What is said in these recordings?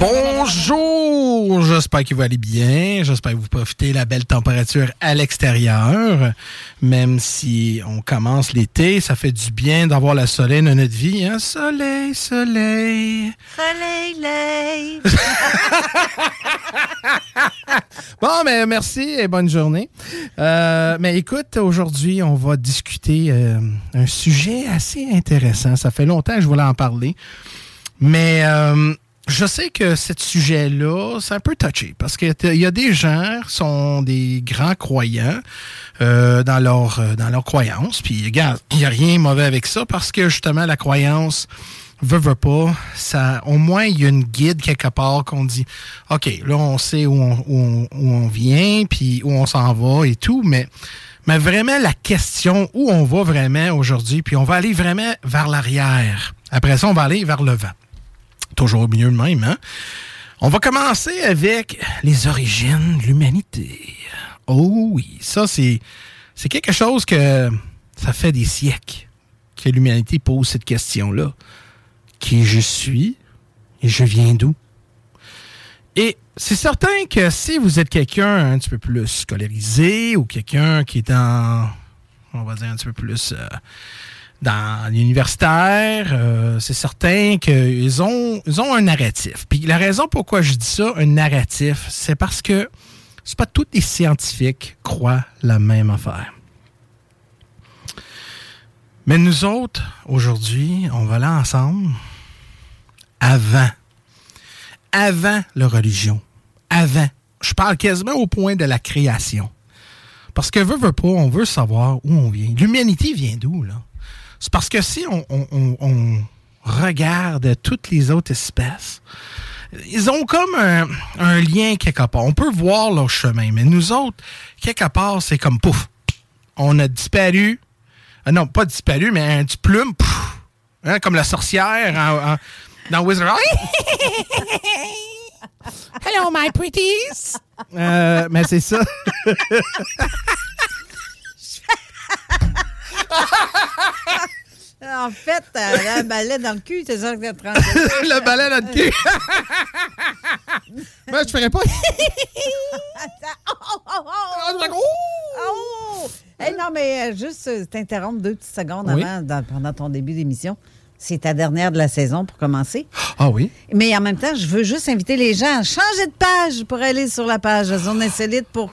Bonjour! J'espère que vous allez bien. J'espère que vous profitez de la belle température à l'extérieur. Même si on commence l'été, ça fait du bien d'avoir le soleil dans notre vie. Hein? Soleil, soleil. Soleil, lay. Bon, mais merci et bonne journée. Euh, mais écoute, aujourd'hui, on va discuter euh, un sujet assez intéressant. Ça fait longtemps que je voulais en parler. Mais euh, je sais que ce sujet-là, c'est un peu touché parce qu'il y a des gens qui sont des grands croyants euh, dans leur euh, dans leur croyance. Puis regarde, il n'y a rien de mauvais avec ça parce que justement la croyance veut, veut pas, ça, au moins il y a une guide quelque part qu'on dit, ok, là on sait où on, où on, où on vient, puis où on s'en va et tout, mais mais vraiment la question où on va vraiment aujourd'hui, puis on va aller vraiment vers l'arrière. Après ça, on va aller vers le vent toujours mieux de même, hein? On va commencer avec les origines de l'humanité. Oh oui, ça c'est c'est quelque chose que ça fait des siècles que l'humanité pose cette question-là. Qui je suis et je viens d'où? Et c'est certain que si vous êtes quelqu'un un petit peu plus scolarisé ou quelqu'un qui est en, on va dire un petit peu plus euh, dans l'universitaire, euh, c'est certain qu'ils ont, ils ont un narratif. Puis la raison pourquoi je dis ça, un narratif, c'est parce que c'est pas tous les scientifiques croient la même affaire. Mais nous autres, aujourd'hui, on va là ensemble avant. Avant la religion. Avant. Je parle quasiment au point de la création. Parce que veut, veut pas, on veut savoir où on vient. L'humanité vient d'où, là? C'est parce que si on, on- on- on regarde toutes les autres espèces, ils ont comme un, un lien quelque part. On peut voir leur chemin, mais nous autres, quelque part, c'est comme pouf. On a disparu. Ah non, pas disparu, mais un petit plume. pouf. Hein, comme la sorcière en- en- dans Wizard. Hello, my pretties! Euh, mais c'est ça. En fait, t'as un balai dans le cul, c'est ça que train de le balai dans le cul. Ben, je ferais pas. Oh, oh, oh, oh. Hey, non, mais euh, juste euh, t'interrompre deux petites secondes Oui. avant, dans- pendant ton début d'émission. C'est ta dernière de la saison pour commencer. Ah oui? Mais en même temps, je veux juste inviter les gens à changer de page pour aller sur la page Zone Insolite pour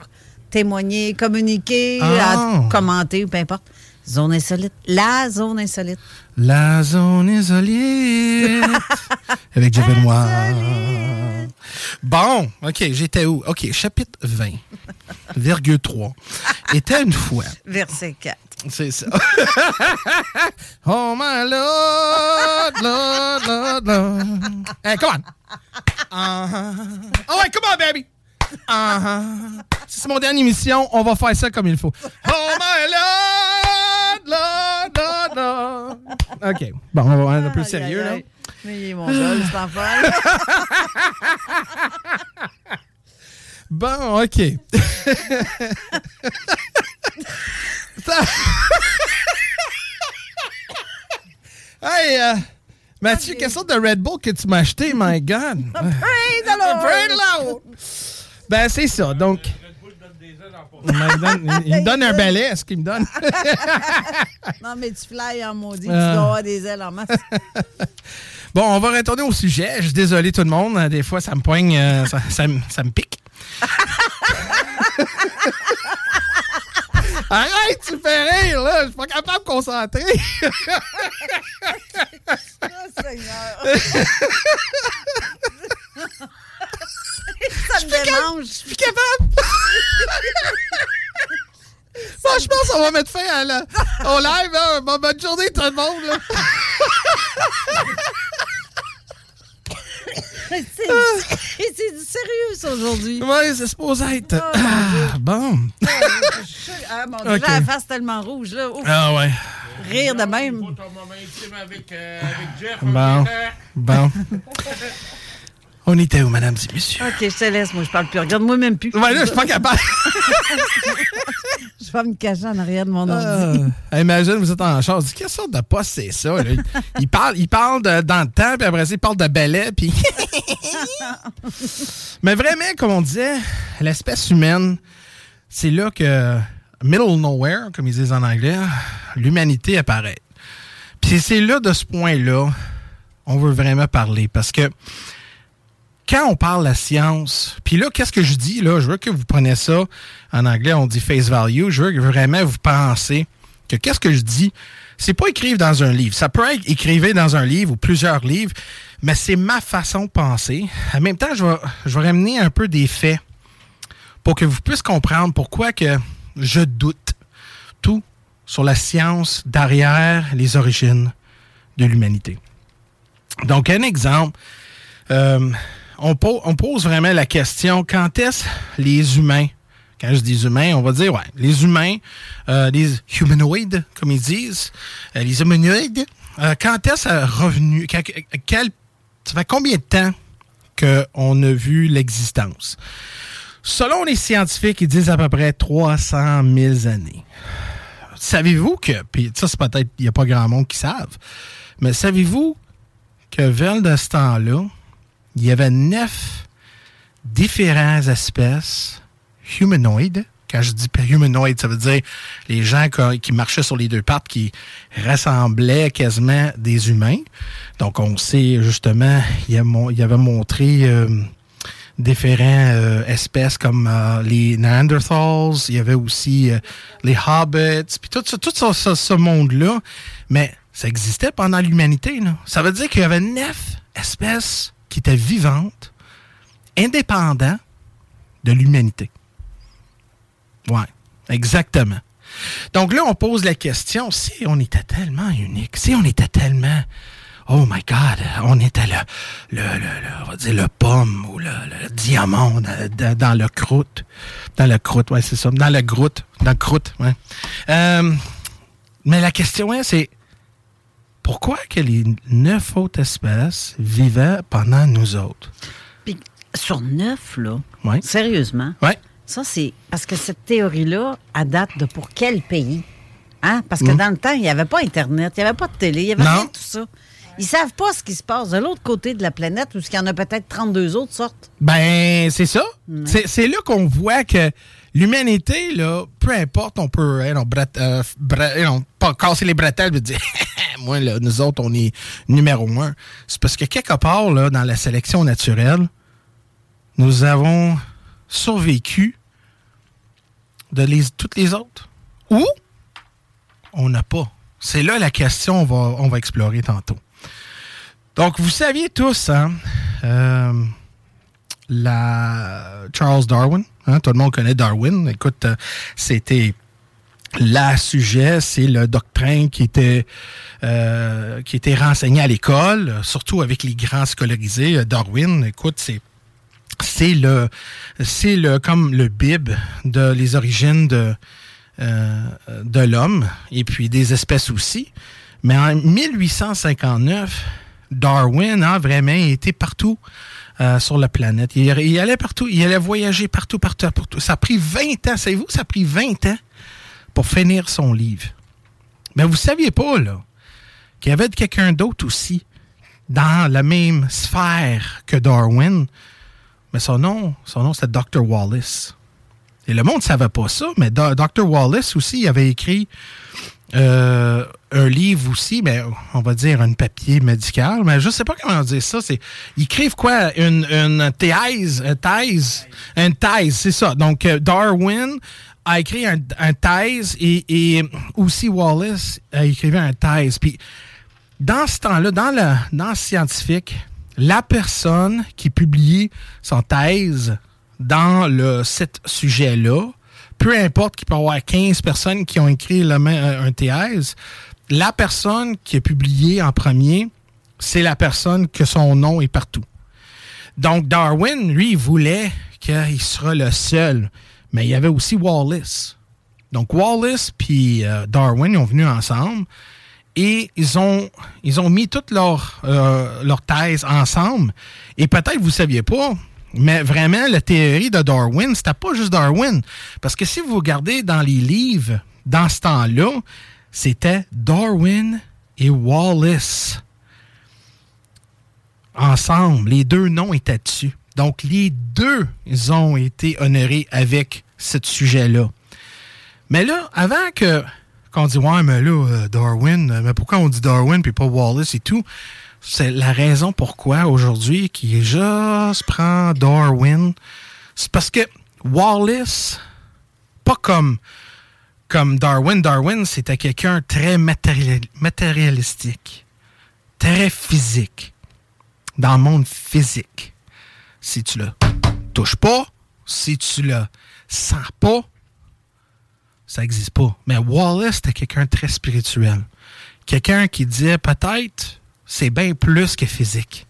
témoigner, communiquer, Ah. à commenter ou peu importe. Zone Insolite. La Zone Insolite. La zone isolée. Avec Jeff Benoît. Bon, OK, j'étais où? OK, chapitre 20, virgule 3. Était une fois. Verset 4. C'est ça. oh my Lord, Lord, Lord, Lord. Hey, come on. Uh-huh. Oh ouais, come on, baby. Uh-huh. Si c'est mon dernière émission, on va faire ça comme il faut. Oh my Lord, Lord, Lord, Lord. OK. Bon, on va être un peu sérieux, là. Mais il est mon gars, cet enfant. Bon, OK. Hey, euh, Mathieu, quelle sorte de Red Bull que tu m'as acheté, my God? Praise the Lord. Praise the Lord. Ben, c'est ça. Donc. Il me donne, il me donne un balai, est-ce qu'il me donne? Non, mais tu fly en maudit, tu Ah. dois avoir des ailes en masse. Bon, on va retourner au sujet. Je suis désolé tout le monde. Des fois, ça me poigne, euh, ça, ça me- ça me pique. Arrête, tu fais rire, là. Je suis pas capable de me concentrer. Oh, Seigneur. Ça me. Je suis capable. Bon, je pense qu'on va mettre fin à la, au live. Hein. Bon, bonne journée, tout le monde. Là. C'est c'est du sérieux, ça, aujourd'hui. Ouais, c'est supposé être. Oh, Ah, bon. Ah, mon Dieu, Ok. j'ai la face tellement rouge, là. Ouf, Ah, ouais. rire de même. Bon. Bon. On était où, madame et messieurs? OK, je te laisse, moi, je parle plus. Regarde-moi même plus. Ouais, là, je suis pas capable. Je vais me cacher en arrière de mon ordi. Ah, imagine, vous êtes en charge. Quelle sorte de poste c'est ça? là? Il parle, il parle de, dans le temps, puis après ça, il parle de balai, puis... Mais vraiment, comme on disait, l'espèce humaine, c'est là que middle nowhere, comme ils disent en anglais, l'humanité apparaît. Puis c'est là, de ce point-là, on veut vraiment parler, parce que quand on parle de la science, puis là, qu'est-ce que je dis? Là, je veux que vous preniez ça, en anglais, on dit face value. Je veux vraiment vous pensez que qu'est-ce que je dis, c'est pas écrire dans un livre. Ça peut être écrivé dans un livre ou plusieurs livres, mais c'est ma façon de penser. En même temps, je vais, je vais ramener un peu des faits pour que vous puissiez comprendre pourquoi que je doute tout sur la science derrière les origines de l'humanité. Donc, un exemple, euh, on, po- on pose vraiment la question quand est-ce les humains, quand je dis humains, on va dire, ouais, les humains, euh, les humanoïdes, comme ils disent, euh, les humanoïdes, euh, quand est-ce revenu, quel, ça fait combien de temps qu'on a vu l'existence? Selon les scientifiques, ils disent à peu près 300 000 années. Savez-vous que, puis ça, c'est peut-être, il n'y a pas grand monde qui savent, mais savez-vous que vers de ce temps-là, il y avait neuf différentes espèces humanoïdes. Quand je dis humanoïdes, ça veut dire les gens qui, marchaient sur les deux pattes qui ressemblaient quasiment des humains. Donc, on sait justement, il, y avait montré euh, différentes euh, espèces comme euh, les Neanderthals, il y avait aussi euh, les Hobbits, puis tout, ça- ce monde-là. Mais ça existait pendant l'humanité. Ça veut dire qu'il y avait neuf espèces qui étaient vivantes, indépendants de l'humanité. Ouais, exactement. Donc là, on pose la question, si on était tellement unique, si on était tellement... Oh my God, on était le, le, le, on va dire le pomme ou le, diamant dans, dans- le croûte. Dans le croûte, ouais, c'est ça. Dans le groute. Dans le croûte, ouais. Euh, mais la question est, c'est pourquoi que les neuf autres espèces vivaient pendant nous autres? Puis sur neuf, là, Ouais. sérieusement, Ouais. ça, c'est parce que cette théorie-là, à date de pour quel pays? Hein? Parce que Mm. dans le temps, il n'y avait pas Internet, il n'y avait pas de télé, il n'y avait Non. rien de tout ça. Ils savent pas ce qui se passe de l'autre côté de la planète où il y en a peut-être 32 autres sortes. Ben, c'est ça. C'est- C'est là qu'on voit que l'humanité, là, peu importe, on peut hein, on, euh, hein, pas casser les bretelles et dire Moi, là, nous autres, on est numéro un. C'est parce que quelque part, là, dans la sélection naturelle, nous avons survécu de les, toutes les autres. Ou on n'a pas. C'est là la question on va, on va explorer tantôt. Donc, vous saviez tous, hein, euh, la Charles Darwin, hein, tout le monde connaît Darwin. Écoute, euh, c'était la sujet, c'est le doctrine qui était euh, renseigné à l'école, surtout avec les grands scolarisés. Euh, Darwin, écoute, c'est le c'est le comme le bib de les origines de euh, de l'homme et puis des espèces aussi. Mais en 1859, Darwin a vraiment été partout euh, sur la planète. Il, il allait partout, il allait voyager partout, partout, partout. Ça a pris 20 ans, savez-vous, ça a pris 20 ans pour finir son livre. Mais vous saviez pas, là, qu'il y avait quelqu'un d'autre aussi dans la même sphère que Darwin. Mais son nom, son nom, c'était Dr. Wallace. Et le monde ne savait pas ça, mais Dr. Wallace aussi avait écrit euh, un livre aussi, mais on va dire un papier médical, mais je sais pas comment dire ça. C'est, ils écrivent quoi? Une, une thèse, une thèse, une thèse, c'est ça. Donc, euh, Darwin a écrit un, un thèse et, aussi Wallace a écrit un thèse. Puis, dans ce temps-là, dans le, dans scientifique, la personne qui publie son thèse dans le, sujet-là, peu importe qu'il peut y avoir 15 personnes qui ont écrit le même, euh, un thèse, la personne qui a publié en premier, c'est la personne que son nom est partout. Donc, Darwin, lui, voulait qu'il sera le seul. Mais il y avait aussi Wallace. Donc, Wallace puis euh, Darwin, ils ont venu ensemble et ils ont, ils ont mis toutes leurs euh, leurs thèses ensemble. Et peut-être vous ne saviez pas, mais vraiment, la théorie de Darwin, c'était pas juste Darwin. Parce que si vous regardez dans les livres, dans ce temps-là, c'était Darwin et Wallace. Ensemble, les deux noms étaient dessus. Donc, les deux, ils ont été honorés avec ce sujet-là. Mais là, avant que qu'on dise ouais, mais là, euh, Darwin, euh, mais pourquoi on dit Darwin puis pas Wallace et tout? C'est la raison pourquoi aujourd'hui qui juste prend Darwin. C'est parce que Wallace, pas comme, comme Darwin. Darwin, c'était quelqu'un très matéria- matérialistique, très physique, dans le monde physique. Si tu le touches pas, si tu le sens pas, ça n'existe pas. Mais Wallace, c'était quelqu'un de très spirituel. Quelqu'un qui disait peut-être c'est bien plus que physique.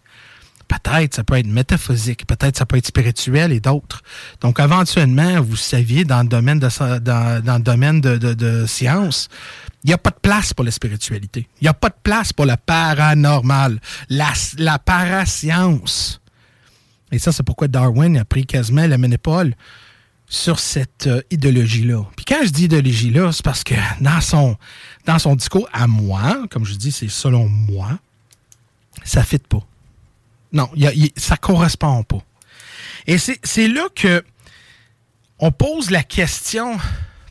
Peut-être ça peut être métaphysique, peut-être ça peut être spirituel et d'autres. Donc éventuellement, vous saviez, dans le domaine de, dans, science, il n'y a pas de place pour la spiritualité. Il n'y a pas de place pour le paranormal, la, la parascience. Et ça, c'est pourquoi Darwin a pris quasiment la monopole sur cette euh, idéologie-là. Puis quand je dis idéologie-là, c'est parce que dans son, dans son discours à moi, comme je dis, c'est selon moi, ça fit pas. Non, ça ne correspond pas. Et c'est là que on pose la question,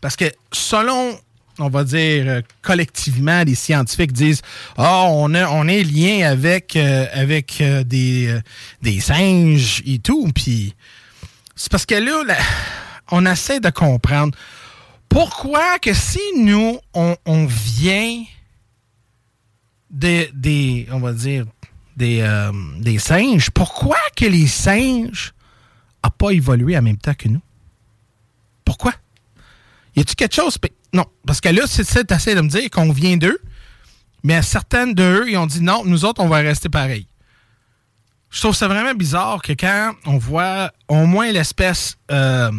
parce que selon, on va dire, euh, collectivement, les scientifiques disent Ah, on, a- on est lié avec, euh, euh, des, singes et tout. Puis c'est parce que là, on essaie de comprendre pourquoi que si nous, on, on vient des, on va dire, des, singes, pourquoi que les singes n'ont pas évolué en même temps que nous? Pourquoi? Y a-t-il quelque chose? Non, parce que là, c'est ça, t'essaies de me dire qu'on vient d'eux, mais certaines d'eux, ils ont dit non, nous autres, on va rester pareil. Je trouve ça vraiment bizarre que quand on voit au moins l'espèce euh,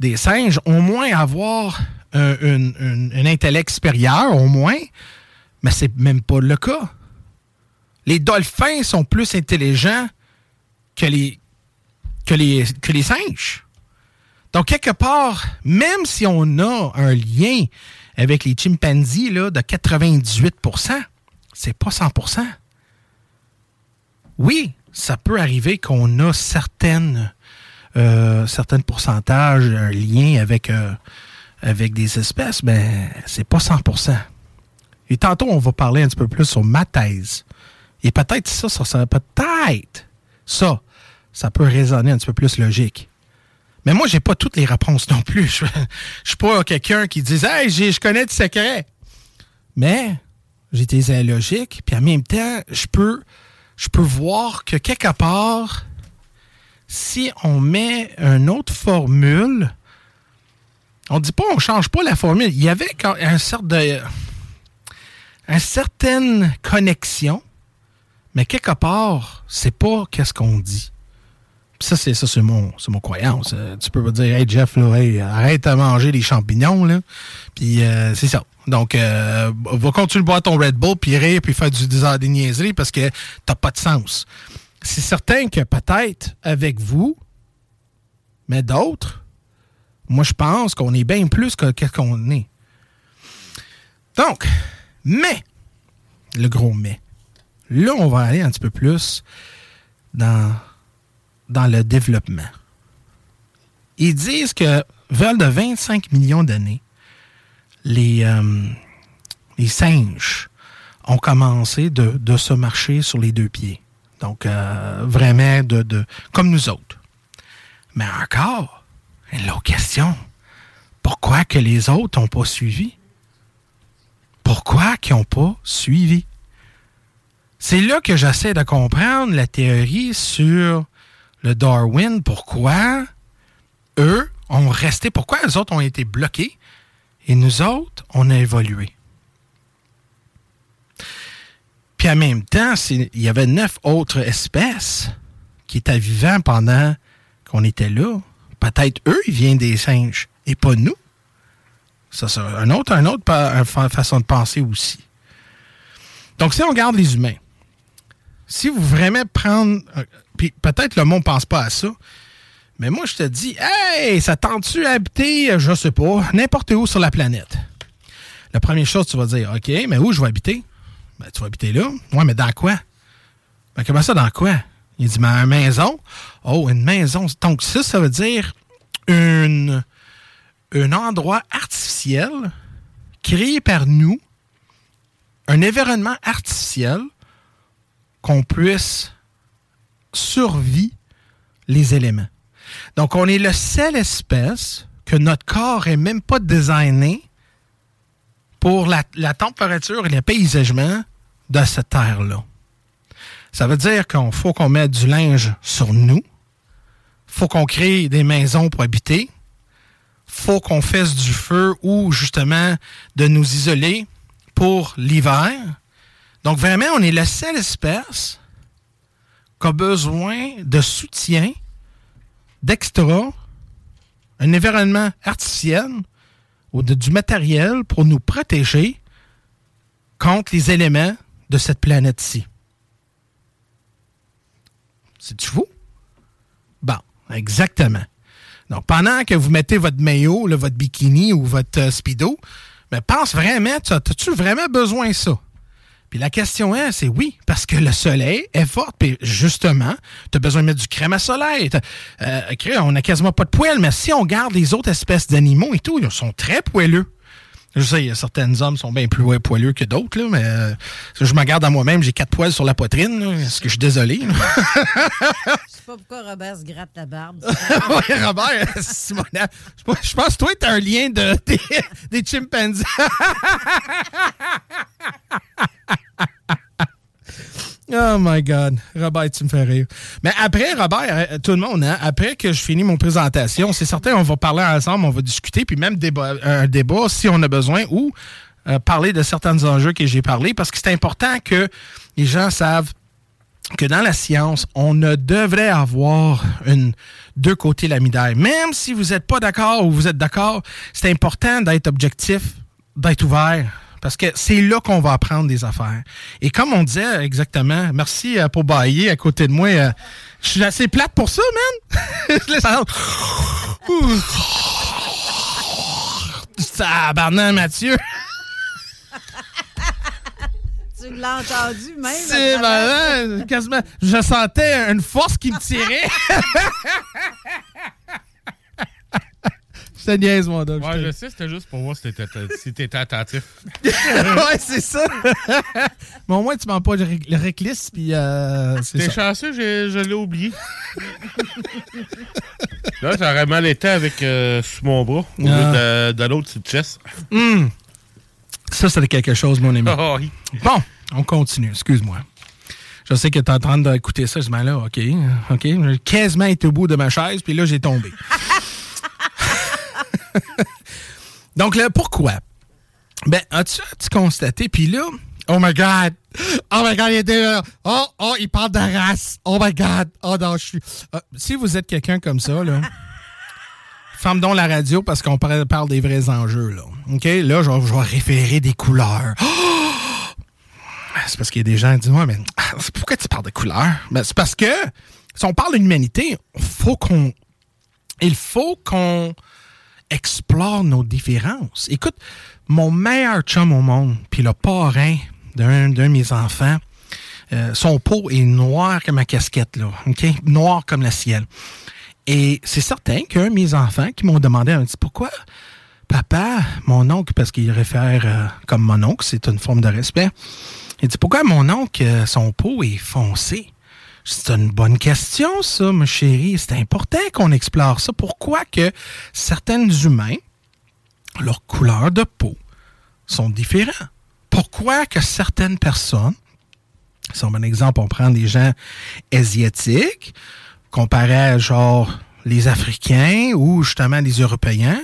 des singes, au moins avoir un, un- un- un intellect supérieur, au moins, mais c'est même pas le cas. Les dolphins sont plus intelligents que les, que les, que les singes. Donc, quelque part, même si on a un lien avec les chimpanzés là, de 98% c'est pas 100% Oui, ça peut arriver qu'on a certaines euh, certains pourcentages, un lien avec, euh, avec des espèces, ben, c'est pas 100% Et tantôt, on va parler un petit peu plus sur ma thèse. Et peut-être ça, ça peut-être ça, ça peut résonner un petit peu plus logique. Mais moi, j'ai pas toutes les réponses non plus. Je, je suis pas quelqu'un qui dit Hey, je connais des secrets. Mais j'ai des logiques, puis en même temps, je peux, je peux voir que quelque part, si on met une autre formule, on dit pas on change pas la formule. Il y avait un certain une certaine connexion, mais quelque part, c'est pas qu'est-ce qu'on dit. Ça, c'est ça, c'est mon, mon croyance. Euh, tu peux pas dire, hey Jeff, arrête de manger des champignons, là. Puis euh, c'est ça. Donc, euh, va continuer de boire ton Red Bull, puis rire, puis faire du des niaiseries parce que t'as pas de sens. C'est certain que peut-être avec vous, mais d'autres, moi je pense qu'on est bien plus que ce qu'on est. Donc, mais, le gros mais. Là, on va aller un petit peu plus dans, dans le développement. Ils disent que vers de 25 millions d'années, les, euh, les singes ont commencé de, se marcher sur les deux pieds. Donc, euh, vraiment, de, comme nous autres. Mais encore, l'autre question, pourquoi que les autres n'ont pas suivi? Pourquoi qu'ils n'ont pas suivi? C'est là que j'essaie de comprendre la théorie sur le Darwin. Pourquoi eux ont resté, pourquoi les autres ont été bloqués et nous autres, on a évolué? Puis en même temps, il y avait neuf autres espèces qui étaient vivantes pendant qu'on était là. Peut-être eux, ils viennent des singes et pas nous. Ça, c'est un autre, un autre façon de penser aussi. Donc, si on regarde les humains, si vous vraiment prendre. Puis peut-être le monde ne pense pas à ça, mais moi, je te dis, hey, ça tente-tu à habiter, je sais pas, n'importe où sur la planète? La première chose, tu vas dire, OK, mais où je vais habiter? Ben, tu vas habiter là. Ouais, mais dans quoi? Ben, comment ça, dans quoi? Il dit, mais une maison. Oh, une maison. Donc, ça, ça veut dire un endroit artificiel créé par nous, un environnement artificiel qu'on puisse survivre les éléments. Donc, on est la seule espèce que notre corps n'est même pas designé pour la, température et le paysagement de cette terre-là. Ça veut dire qu'il faut qu'on mette du linge sur nous, faut qu'on crée des maisons pour habiter, faut qu'on fasse du feu ou justement de nous isoler pour l'hiver. Donc vraiment, on est la seule espèce qui a besoin de soutien d'extra, un environnement artificiel ou de, du matériel pour nous protéger contre les éléments de cette planète-ci. C'est fou? Bon, exactement. Donc, pendant que vous mettez votre maillot, votre bikini ou votre euh, speedo, mais pense vraiment, as-tu vraiment besoin de ça? Puis la question est, c'est oui, parce que le soleil est fort. Puis justement, tu as besoin de mettre du crème à soleil. Euh, on n'a quasiment pas de poils, mais si on garde les autres espèces d'animaux et tout, ils sont très poileux. Je sais, certains hommes sont bien plus poileux que d'autres, mais euh, je me garde à moi-même, j'ai quatre poils sur la poitrine. Est-ce que je suis désolé? je sais pas pourquoi Robert se gratte la barbe. oui, Robert, Simona, je pense que toi, tu as un lien de, des, des chimpanzés. Oh my God. Robert, tu me fais rire. Mais après, Robert, euh, tout le monde, hein, après que je finis mon présentation, c'est certain, on va parler ensemble, on va discuter, puis même débat, un débat si on a besoin, ou euh, parler de certains enjeux que j'ai parlé, parce que c'est important que les gens savent que dans la science, on ne devrait avoir une deux côtés la médaille. Même si vous n'êtes pas d'accord ou vous êtes d'accord, c'est important d'être objectif, d'être ouvert, parce que c'est là qu'on va apprendre des affaires. Et comme on disait exactement, merci euh, pour bailler à côté de moi. Euh, je suis assez plate pour ça, man. je laisse Ça, Mathieu. tu l'as entendu même. C'est malin. Quasiment. Je sentais une force qui me tirait. te niaise, mon Doc. Ouais, je sais, c'était juste pour voir si t'étais si attentif. ouais, c'est ça. Mais au moins, tu m'en pas le, ré- le réclisse, puis euh, c'est T'es chanceux, je l'ai oublié. Là, j'aurais mal été avec euh, sous mon bras, au lieu Ah. de, de l'autre sur le chest. Hum. Ça, c'était quelque chose, mon ami. Oh, oui. Bon, on continue. Excuse-moi. Je sais que tu es en train d'écouter ça. Je me dis, là, OK, OK. J'ai quasiment été au bout de ma chaise, puis là, j'ai tombé. Donc, là, pourquoi? Ben, as-tu as-tu constaté? Puis là, oh my God! Oh my God, il était là. Oh, oh, il parle de race. Oh my God! Oh non, je suis. Ah, si vous êtes quelqu'un comme ça, là. Ferme donc la radio parce qu'on parle des vrais enjeux, là. OK? Là, je vais, référer des couleurs. C'est parce qu'il y a des gens qui disent Ouais, mais pourquoi tu parles de couleurs? Ben, c'est parce que si on parle d'humanité, faut qu'on. Il faut qu'on explore nos différences. Écoute, mon meilleur chum au monde, puis le parrain d'un de mes enfants, euh, son peau est noir comme ma casquette, là. OK? Noir comme le ciel. Et c'est certain qu'un de mes enfants qui m'ont demandé, un dit pourquoi papa, mon oncle, parce qu'il réfère euh, comme mon oncle, c'est une forme de respect. Il dit pourquoi mon oncle, euh, son peau est foncé? C'est une bonne question, ça, ma chérie. C'est important qu'on explore ça. Pourquoi que certains humains, leur couleur de peau, sont différents? Pourquoi que certaines personnes, si on un exemple, on prend des gens asiatiques, comparé à genre les Africains ou justement les Européens,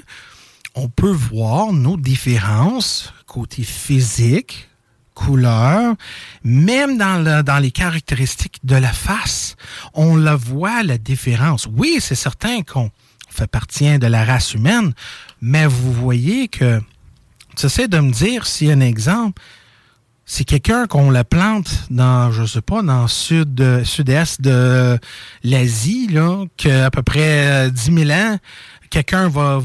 on peut voir nos différences côté physique, couleur, même dans, le- dans les caractéristiques de la face. On la voit, la différence. Oui, c'est certain qu'on fait partie de la race humaine, mais vous voyez que, tu essaies de me dire, si un exemple, c'est quelqu'un qu'on la plante dans, je sais pas, dans le sud, euh, sud-est de l'Asie, là, qu'à peu près euh, 10 000 ans, quelqu'un va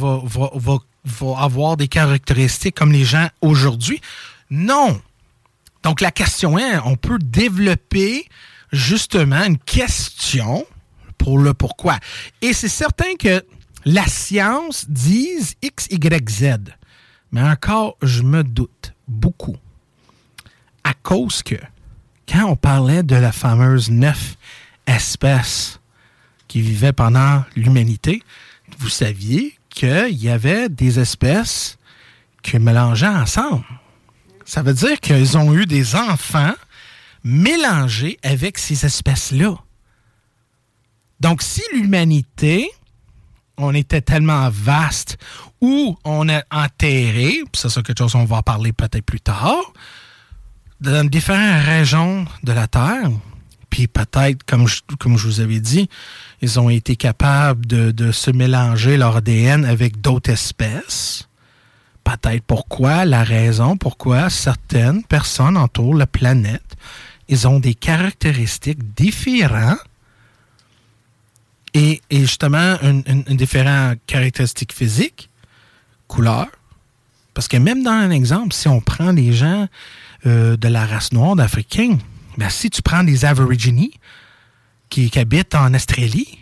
avoir des caractéristiques comme les gens aujourd'hui. Non. Donc, la question est, on peut développer justement une question pour le pourquoi. Et c'est certain que la science dise X, Y, Z. Mais encore, je me doute beaucoup à cause que quand on parlait de la fameuse neuf espèces qui vivaient pendant l'humanité, vous saviez qu'il y avait des espèces qui mélangeaient ensemble. Ça veut dire qu'ils ont eu des enfants mélangés avec ces espèces-là. Donc, si l'humanité, on était tellement vaste, ou on est enterré, c'est quelque chose qu'on va en parler peut-être plus tard, dans différentes régions de la Terre, puis peut-être, comme je, comme je vous avais dit, ils ont été capables de, de se mélanger leur ADN avec d'autres espèces. Peut-être pourquoi, la raison pourquoi certaines personnes entourent la planète, ils ont des caractéristiques différentes et, justement une, différente caractéristique physique, couleur. Parce que même dans un exemple, si on prend les gens euh, de la race noire d'Africains, ben, si tu prends des Aborigines qui, habitent en Australie,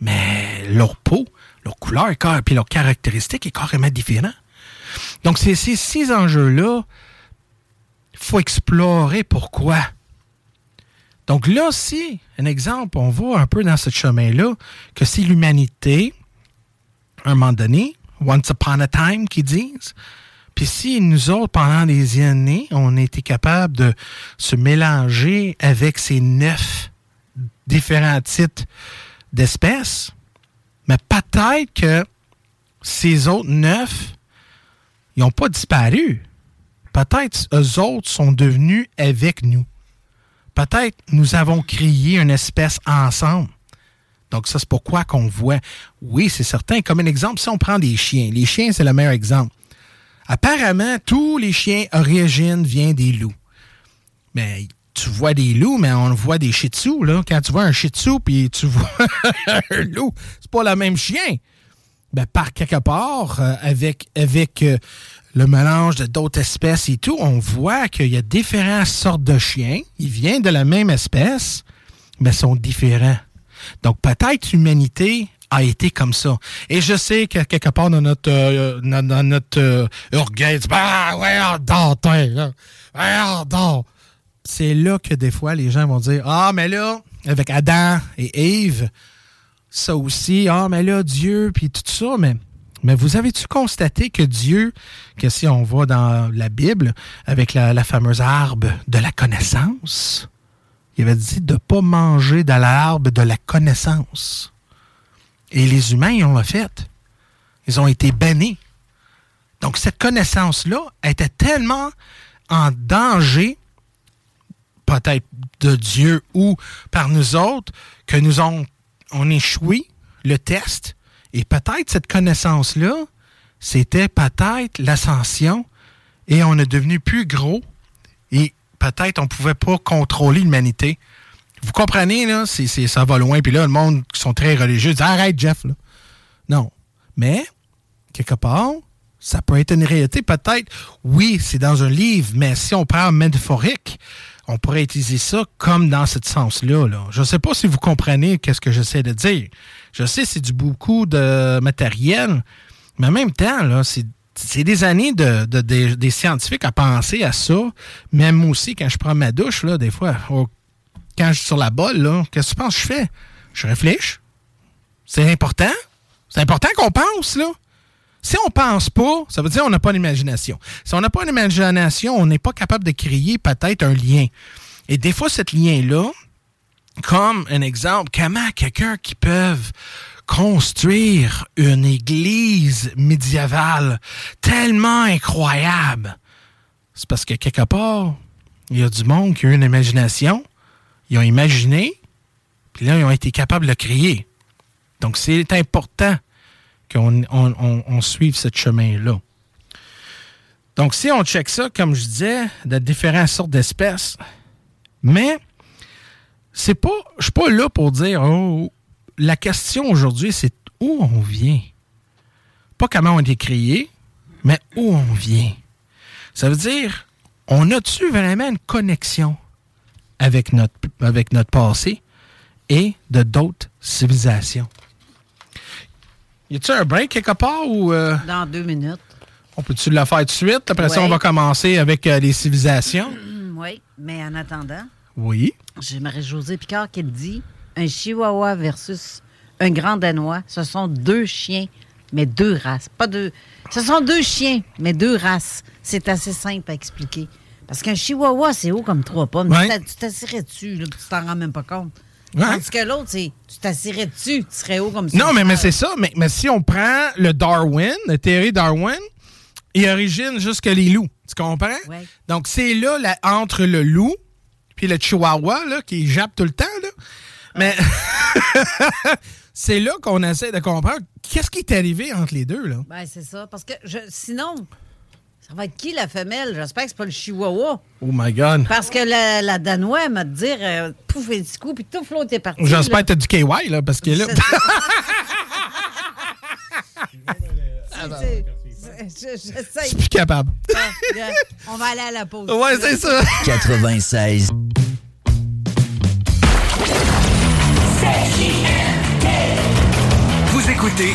mais leur peau, leur couleur et leur caractéristique est carrément différent. Donc, ces enjeux-là, il faut explorer pourquoi. Donc là, si, un exemple, on va un peu dans ce chemin-là, que si l'humanité, à un moment donné, once upon a time, qu'ils disent, puis si nous autres, pendant des années, on été capable de se mélanger avec ces neuf différents types d'espèces, mais peut-être que ces autres neuf, ils n'ont pas disparu. Peut-être eux autres sont devenus avec nous. Peut-être nous avons créé une espèce ensemble. Donc, ça, c'est pourquoi qu'on voit. Oui, c'est certain. Comme un exemple, si on prend des chiens, les chiens, c'est le meilleur exemple. Apparemment, tous les chiens origine viennent des loups. Mais tu vois des loups, mais on voit des shih là. Quand tu vois un shih tzu puis tu vois un loup, c'est pas le même chien. Ben, par quelque part, euh, avec, avec euh, le mélange de d'autres espèces et tout, on voit qu'il y a différentes sortes de chiens. Ils viennent de la même espèce, mais sont différents. Donc, peut-être l'humanité a été comme ça. Et je sais que quelque part dans notre euh, dans, notre bah ouais. Ouais. C'est là que des fois les gens vont dire ah mais là avec Adam et Ève, ça aussi ah mais là Dieu puis tout ça mais vous avez-tu constaté que Dieu, que si on va dans la Bible, avec la, fameuse arbre de la connaissance, il avait dit de ne pas manger de l'arbre de la connaissance. Et les humains, ils ont fait. Ils ont été bannis. Donc, cette connaissance-là était tellement en danger, peut-être de Dieu ou par nous autres, que nous avons on échoué le test et peut-être cette connaissance-là, c'était peut-être l'ascension et on est devenu plus gros et peut-être on pouvait pas contrôler l'humanité. Vous comprenez, là, ça va loin. Puis là, le monde qui sont très religieux dit Arrête, Jeff. Là. Non. Mais, quelque part, ça peut être une réalité. Peut-être, oui, c'est dans un livre, mais si on parle métaphorique, on pourrait utiliser ça comme dans ce sens-là. Là. Je ne sais pas si vous comprenez qu'est-ce que j'essaie de dire. Je sais, c'est du beaucoup de matériel, mais en même temps, c'est des années de, des scientifiques à penser à ça. Même aussi, quand je prends ma douche, là, des fois, quand je suis sur la bolle, qu'est-ce que tu penses que je fais? Je réfléchis. C'est important. C'est important qu'on pense, là. Si on pense pas, ça veut dire qu'on n'a pas d'imagination. Si on n'a pas d'imagination, on n'est pas capable de créer peut-être un lien. Et des fois, cet lien-là, comme un exemple, comment quelqu'un qui peut construire une église médiévale tellement incroyable, c'est parce que quelque part, il y a du monde qui a une imagination, ils ont imaginé, puis là, ils ont été capables de créer. Donc, c'est important qu'on on, suive ce chemin-là. Donc, si on check ça, comme je disais, de différentes sortes d'espèces, mais c'est pas, je suis pas là pour dire, oh, la question aujourd'hui, c'est où on vient? Pas comment on est créé, mais où on vient. Ça veut dire, on a-tu vraiment une connexion avec notre, avec notre passé et de d'autres civilisations? Y a-tu un break quelque part ou. Euh, Dans deux minutes. On peut-tu la faire tout de suite? Après ça, on va commencer avec euh, les civilisations. oui, mais en attendant. Oui. J'ai Marie-Josée Picard qui dit un chihuahua versus un grand danois, ce sont deux chiens, mais deux races. Pas deux. Ce sont deux chiens, mais deux races. C'est assez simple à expliquer. Parce qu'un chihuahua, c'est haut comme trois pommes. Tu t'assirais dessus, tu t'en rends même pas compte. Tandis que l'autre, c'est tu t'assirais dessus, tu serais haut comme ça. Non, mais, mais c'est ça. Mais, mais si on prend le Darwin, la théorie Darwin, il origine jusque les loups. Tu comprends? Donc, c'est là, entre le loup puis le chihuahua, là, qui jappe tout le temps, là. Mais c'est là qu'on essaie de comprendre qu'est-ce qui est arrivé entre les deux, là. Ben, c'est ça. Parce que je, sinon, ça va être qui la femelle? J'espère que c'est pas le chihuahua. Oh my God. Parce que la, la Danois m'a dit dire euh, pouf un petit coup, puis tout flot est parti. J'espère que t'as du KY, là, parce qu'il est là. Je, suis plus capable. Ah, on va aller à la pause. Ouais, c'est ça. 96. Vous écoutez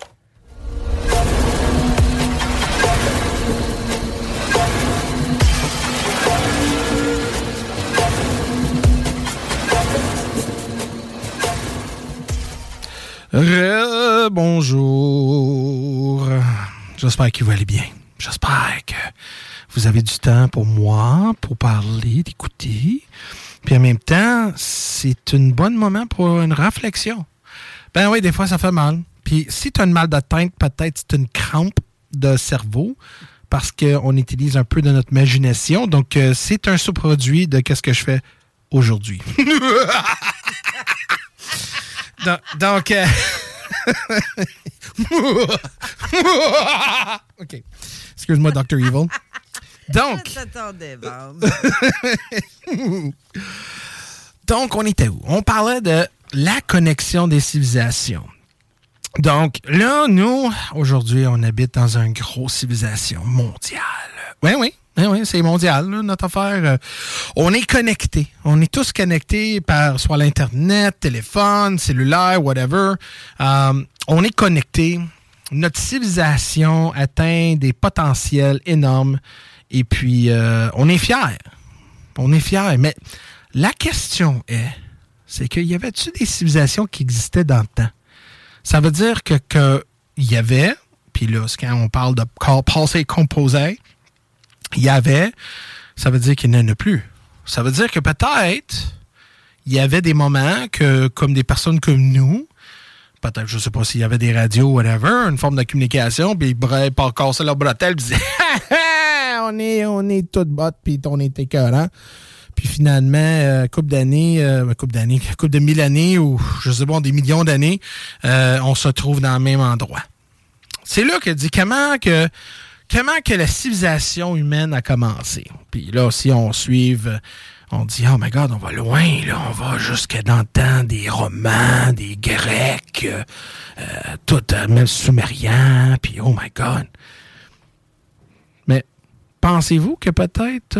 Bonjour. J'espère que vous allez bien. J'espère que vous avez du temps pour moi, pour parler, d'écouter. Puis en même temps, c'est un bon moment pour une réflexion. Ben oui, des fois, ça fait mal. Puis si tu as mal de tête, peut-être c'est une crampe de cerveau parce qu'on utilise un peu de notre imagination. Donc, euh, c'est un sous-produit de qu'est-ce que je fais aujourd'hui. donc, euh, OK. Excuse-moi, Dr. Evil. Donc, on était où? On parlait de la connexion des civilisations. Donc, là, nous, aujourd'hui, on habite dans une grosse civilisation mondiale. Oui, oui. Oui, oui, c'est mondial, notre affaire. Euh, on est connectés. On est tous connectés par soit l'Internet, téléphone, cellulaire, whatever. Euh, on est connectés. Notre civilisation atteint des potentiels énormes. Et puis, euh, on est fiers. On est fiers. Mais la question est, c'est qu'il y avait-tu des civilisations qui existaient dans le temps? Ça veut dire que, que il y avait, puis là, quand on parle de passé composé, il y avait, ça veut dire qu'il n'y en a plus. Ça veut dire que peut-être il y avait des moments que, comme des personnes comme nous, peut-être, je sais pas s'il y avait des radios, whatever, une forme de communication, puis ils pas casser leur bretelle, puis on est, on est tout bottes, puis on est écœurant. Puis finalement, euh, couple d'années, euh, couple de mille années, ou je sais pas, des millions d'années, euh, on se trouve dans le même endroit. C'est là que dit comment que comment que la civilisation humaine a commencé? Puis là, si on suive, on dit, oh my God, on va loin, là, on va jusqu'à dans le temps des Romains, des Grecs, euh, euh, tout, euh, même Sumériens, puis oh my God. Mais pensez-vous que peut-être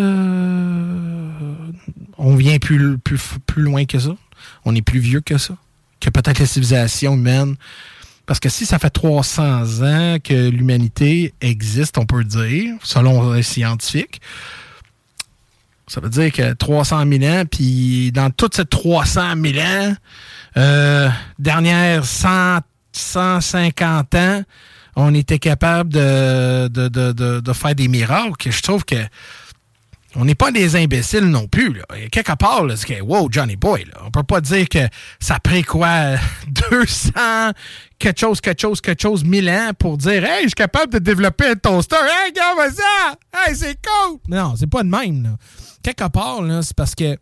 on vient plus, plus, plus loin que ça? On est plus vieux que ça? Que peut-être la civilisation humaine parce que si ça fait 300 ans que l'humanité existe, on peut dire, selon les scientifiques, ça veut dire que 300 000 ans, puis dans toutes ces 300 000 ans, dernières 100, 150 ans, on était capable de, de, faire des miracles. Je trouve que on n'est pas des imbéciles non plus. Là. Quelque part, là, c'est que, wow, Johnny Boy, là, on peut pas dire que ça pris quoi, 200, quelque chose, quelque chose, quelque chose, 1000 ans pour dire, hey, je suis capable de développer un toaster. Hey, regarde ça! Hey, c'est cool! Non, c'est pas de même. Là. Quelque part, c'est parce que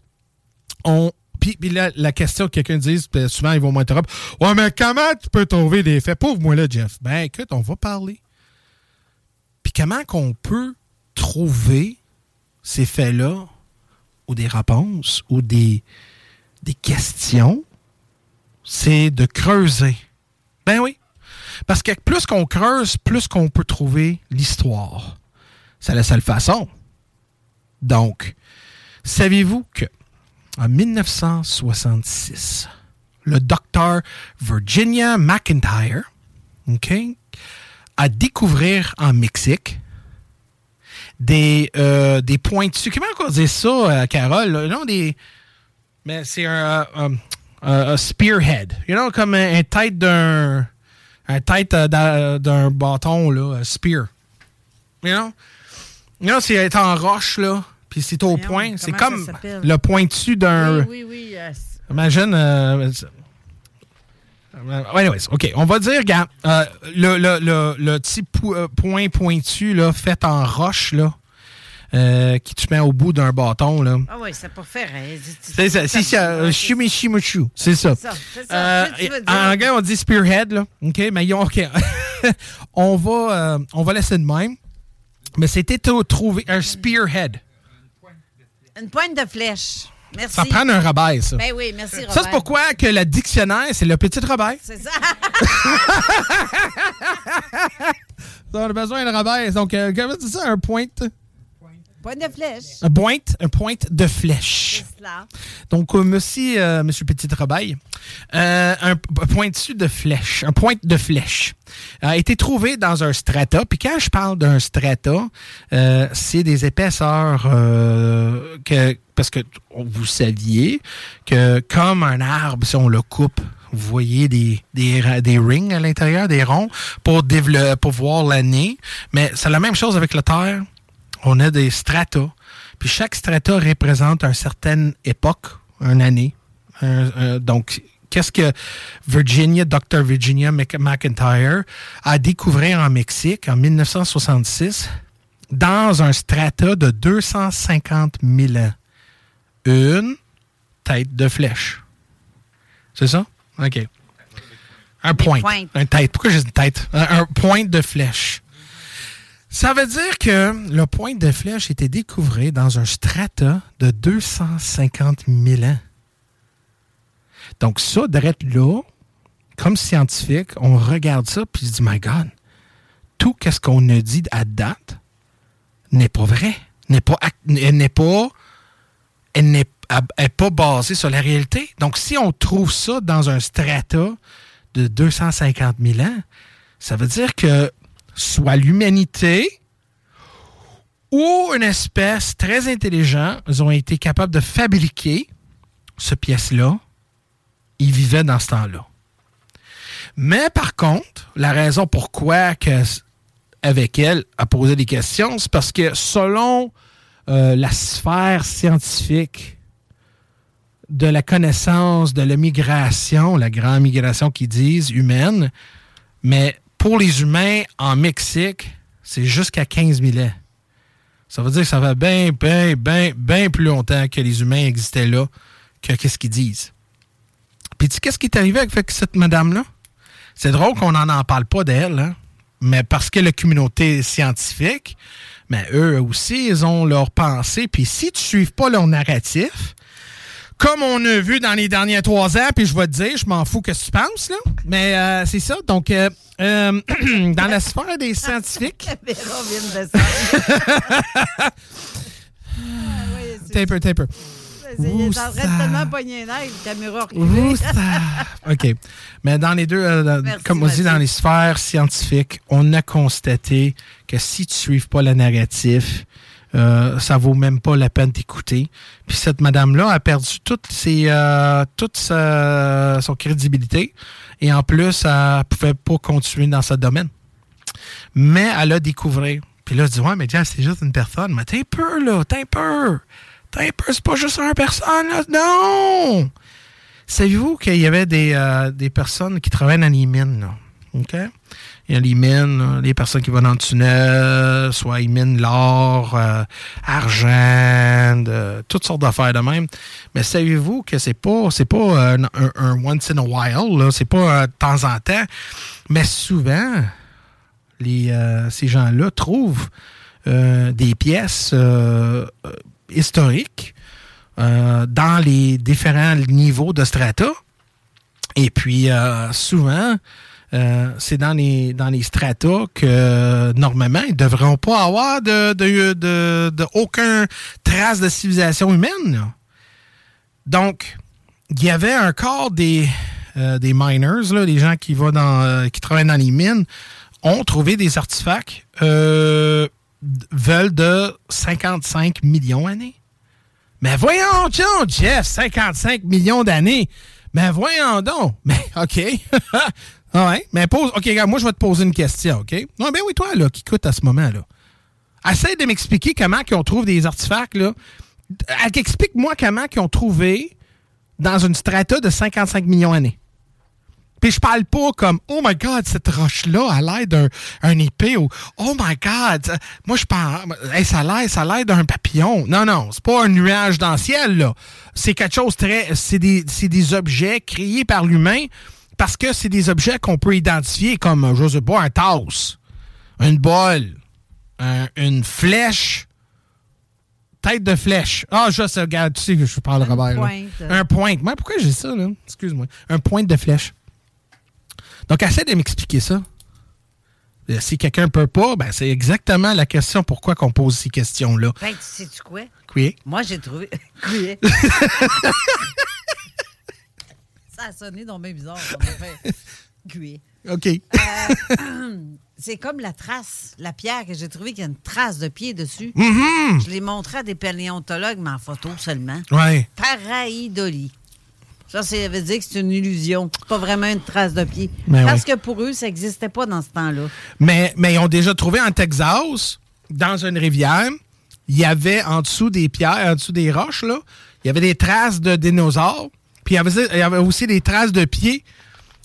on. Puis, là, la question que quelqu'un dit, souvent ils vont m'interrompre. Ouais, mais comment tu peux trouver des faits? Pauvre-moi là, Jeff. Ben écoute, on va parler. Puis comment qu'on peut trouver ces faits-là, ou des réponses, ou des, des questions, c'est de creuser. Ben oui. Parce que plus qu'on creuse, plus qu'on peut trouver l'histoire. C'est la seule façon. Donc, saviez-vous que en 1966, le docteur Virginia McIntyre a découvert en Mexique des, euh, des pointus. Comment on dit ça, euh, Carole? Non, des. Mais c'est un, un, spearhead. You know, comme un, tête d'un. Un tête euh, d'un bâton, là, spear. You know? You know, c'est en roche, là. Puis c'est au point. C'est comme le pointu d'un. Oui, oui, oui. Imagine. Anyways, OK. On va dire, regarde, euh, le, le, le, le, petit euh, point pointu là, fait en roche, là, euh, qui tu mets au bout d'un bâton. Là. Ah oui, c'est pour faire. Hein, c'est ça. C'est ça. C'est ça. en anglais, on dit spearhead. Là. OK, mais OK. on, va, on va laisser de même. Mais c'était trouver un spearhead. Une pointe de flèche. Merci. Ça prend un Robert, ça. Ben oui, merci, Robert. Ça, c'est pourquoi que le dictionnaire, c'est le petit Robert. C'est ça. on a besoin d'un Robert. Donc, euh, c'est ça, un pointe? Pointe de flèche. Un pointe, un pointe de flèche. Donc, euh, monsieur, euh, monsieur Petit Rebaille, euh, un pointu de flèche, un pointe de flèche a été trouvé dans un strata. Puis quand je parle d'un strata, euh, c'est des épaisseurs que parce que vous saviez que comme un arbre, si on le coupe, vous voyez des, des, des rings à l'intérieur, des ronds, pour, pour voir l'année. Mais c'est la même chose avec la Terre on a des strata. Puis chaque strata représente une certaine époque, une année. donc, qu'est-ce que Virginia, Dr. Virginia McIntyre a découvert en Mexique en 1966 dans un strata de 250 000 ans? Une tête de flèche. C'est ça? OK. Un point. Un tête. Pourquoi j'ai une tête? Un, un point de flèche. Ça veut dire que le point de flèche était découvert dans un strata de 250 000 ans. Donc ça, d'être là, comme scientifique, on regarde ça puis se dit, my God, tout ce qu'on a dit à date n'est pas vrai, n'est pas, n'est pas, n'est pas basée sur la réalité. Donc si on trouve ça dans un strata de 250 000 ans, ça veut dire que soit l'humanité ou une espèce très intelligente, ont été capables de fabriquer ce pièce-là. Ils vivaient dans ce temps-là. Mais par contre, la raison pourquoi que, avec elle a posé des questions, c'est parce que selon euh, la sphère scientifique de la connaissance de la migration, la grande migration qu'ils disent, humaine, mais pour les humains en Mexique, c'est jusqu'à 15 000 ans. Ça veut dire que ça va bien, bien, bien, bien plus longtemps que les humains existaient là que qu'est-ce qu'ils disent. Puis tu qu'est-ce qui est arrivé avec cette madame-là? C'est drôle qu'on n'en en parle pas d'elle, hein? mais parce que la communauté scientifique, mais eux aussi, ils ont leur pensée. Puis si tu ne suives pas leur narratif, comme on a vu dans les derniers trois ans, puis je vais te dire, je m'en fous que tu penses, là? Mais euh, c'est ça. Donc, euh, euh, dans la sphère des scientifiques. T'es un peu. Il est en train de tellement pogner œil, caméra OK. Mais dans les deux, euh, dans- Merci, comme on dit, dans les sphères scientifiques, on a constaté que si tu ne suives pas le narratif, euh, ça vaut même pas la peine d'écouter. Puis cette madame-là a perdu euh, toute sa, son crédibilité. Et en plus, elle pouvait pas continuer dans ce domaine. Mais elle a découvert. Puis là, je dis, ouais, mais Jeff, c'est juste une personne. Mais t'es peu, là, t'es peu. T'es peu, c'est pas juste une personne. Non! Savez-vous qu'il y avait des, euh, personnes qui travaillent dans les mines, là? OK? Il y a les personnes qui vont dans le tunnel, soit ils minent l'or, euh, argent, toutes sortes d'affaires de même. Mais savez-vous que c'est pas c'est pas un, once in a while, c'est pas euh, de temps en temps, mais souvent les, euh, ces gens-là trouvent des pièces historiques dans les différents niveaux de strata. Et puis, souvent, euh, c'est dans les, dans les que, normalement, ils devront pas avoir de, de, de, aucun trace de civilisation humaine. Donc, il y avait un corps des, euh, des miners, là, des gens qui, vont dans, euh, qui travaillent dans les mines, ont trouvé des artefacts veulent de 55 millions d'années. Mais voyons donc, Jeff, 55 millions d'années. Mais voyons donc. Mais OK. Ah ouais? Mais pose. OK, regarde, moi, je vais te poser une question, OK? Non, ben oui, toi, là, qui écoute à ce moment-là. Essaye de m'expliquer comment ils ont trouvé des artefacts, là. Euh, Explique-moi comment ils ont trouvé dans une strata de 55 millions d'années. Puis je parle pas comme Oh my God, cette roche-là a l'air d'un un épée ou Oh my God, moi je parle hey, ça a l'air, ça a l'air d'un papillon. Non, non, c'est pas un nuage dans le ciel, là. C'est quelque chose très. C'est des, c'est des objets créés par l'humain parce que c'est des objets qu'on peut identifier comme, je sais pas, un tasse, une bol, un- une flèche. Tête de flèche. Ah, je sais, regarde, tu sais que je parle Robert. pointe. Un pointe. Moi, pourquoi j'ai ça, là? Excuse-moi. Un pointe de flèche. Donc, essaie de m'expliquer ça. Euh, Si quelqu'un peut pas, ben, c'est exactement la question pourquoi qu'on pose ces questions-là. Ben, tu sais-tu quoi? Oui. Moi, j'ai trouvé. Oui. Ça a sonné dans bien bizarre. OK. Euh, c'est comme la trace, la pierre que j'ai trouvée qu'il y a une trace de pied dessus. Mhm. Je l'ai montré à des paléontologues, mais en photo seulement. Paraïdolie. Ça, ça veut dire que c'est une illusion. Pas vraiment une trace de pied. Parce que pour eux, ça n'existait pas dans ce temps-là. Mais, mais ils ont déjà trouvé en Texas, dans une rivière, il y avait en dessous des pierres, en dessous des roches, là, il y avait des traces de dinosaures. Puis il y avait, il y avait aussi des traces de pieds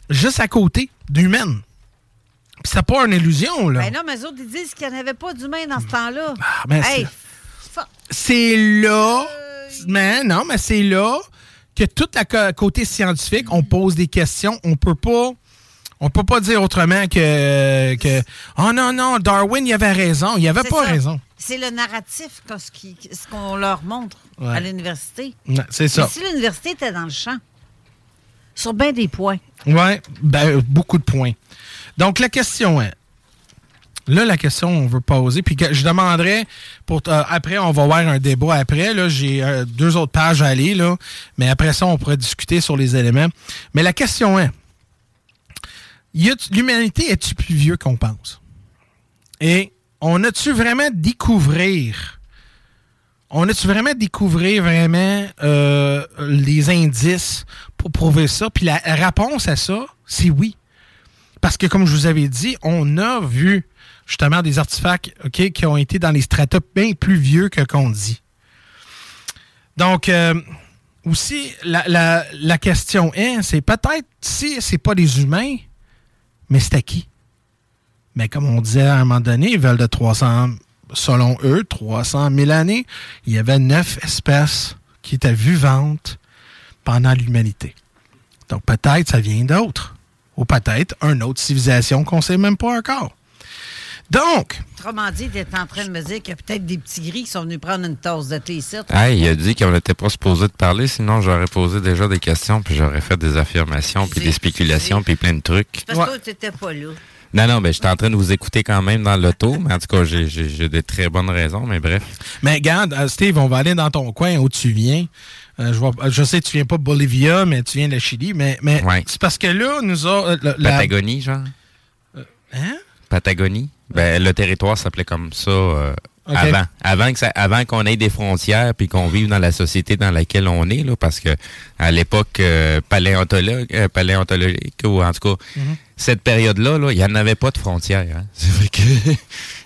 juste à côté d'humaines. Puis c'est pas une illusion, là. Ben non, mais eux autres, ils disent qu'il n'y en avait pas d'humains dans ce temps-là. ben, hey, c'est là, mais non, mais c'est là que tout le côté scientifique, on pose des questions, on peut pas On peut pas dire autrement que, que oh non, non, Darwin, il avait raison. Il avait pas ça. raison. C'est le narratif, ce qu'on leur montre Ouais. à l'université. C'est ça. Mais si l'université était dans le champ, sur bien des points, Oui, ben, beaucoup de points. Donc, la question est. Là, la question, on veut poser. Puis je demanderais, pour euh, après, on va avoir un débat après. Là, j'ai euh, deux autres pages à aller, là. Mais après ça, on pourrait discuter sur les éléments. Mais la question est l'humanité est-tu plus vieux qu'on pense? Et on a-tu vraiment découvrir on a-tu vraiment découvrir vraiment euh, les indices pour prouver ça? Puis la réponse à ça, c'est oui. Parce que, comme je vous avais dit, on a vu justement des artefacts qui ont été dans les strata bien plus vieux que qu'on dit. Donc, euh, aussi, la, la- la question est, c'est peut-être si c'est pas des humains, mais c'est à qui? Mais comme on disait à un moment donné, ils veulent de 300, selon eux, 300 000 années, il y avait neuf espèces qui étaient vivantes pendant l'humanité. Donc peut-être ça vient d'autres. Ou peut-être une autre civilisation qu'on ne sait même pas encore. Donc, autrement dit, tu es en train de me dire qu'il y a peut-être des petits gris qui sont venus prendre une tasse de thé ici. Ah, il a dit qu'on n'était pas supposé de parler, sinon j'aurais posé déjà des questions, puis j'aurais fait des affirmations, puis des spéculations, puis plein de trucs. Parce que toi, tu n'étais pas là. Non, non, ben, j'étais en train de vous écouter quand même dans l'auto, mais en tout cas, j'ai- de très bonnes raisons, mais bref. mais regarde, euh, Steve, on va aller dans ton coin où tu viens. Euh, je, vois- je sais que tu viens pas de Bolivia, mais tu viens de la Chili. Mais, mais c'est parce que là, nous a, euh, la- la- Patagonie, genre? Hein? Patagonie? Ben, le territoire s'appelait comme ça euh, avant. Avant que ça- avant qu'on ait des frontières puis qu'on vive dans la société dans laquelle on est, là, parce que à l'époque euh, paléontologue, euh, paléontologique, ou en tout cas, Mhm. cette période-là, là, il n'y en avait pas de frontières. hein. C'est vrai que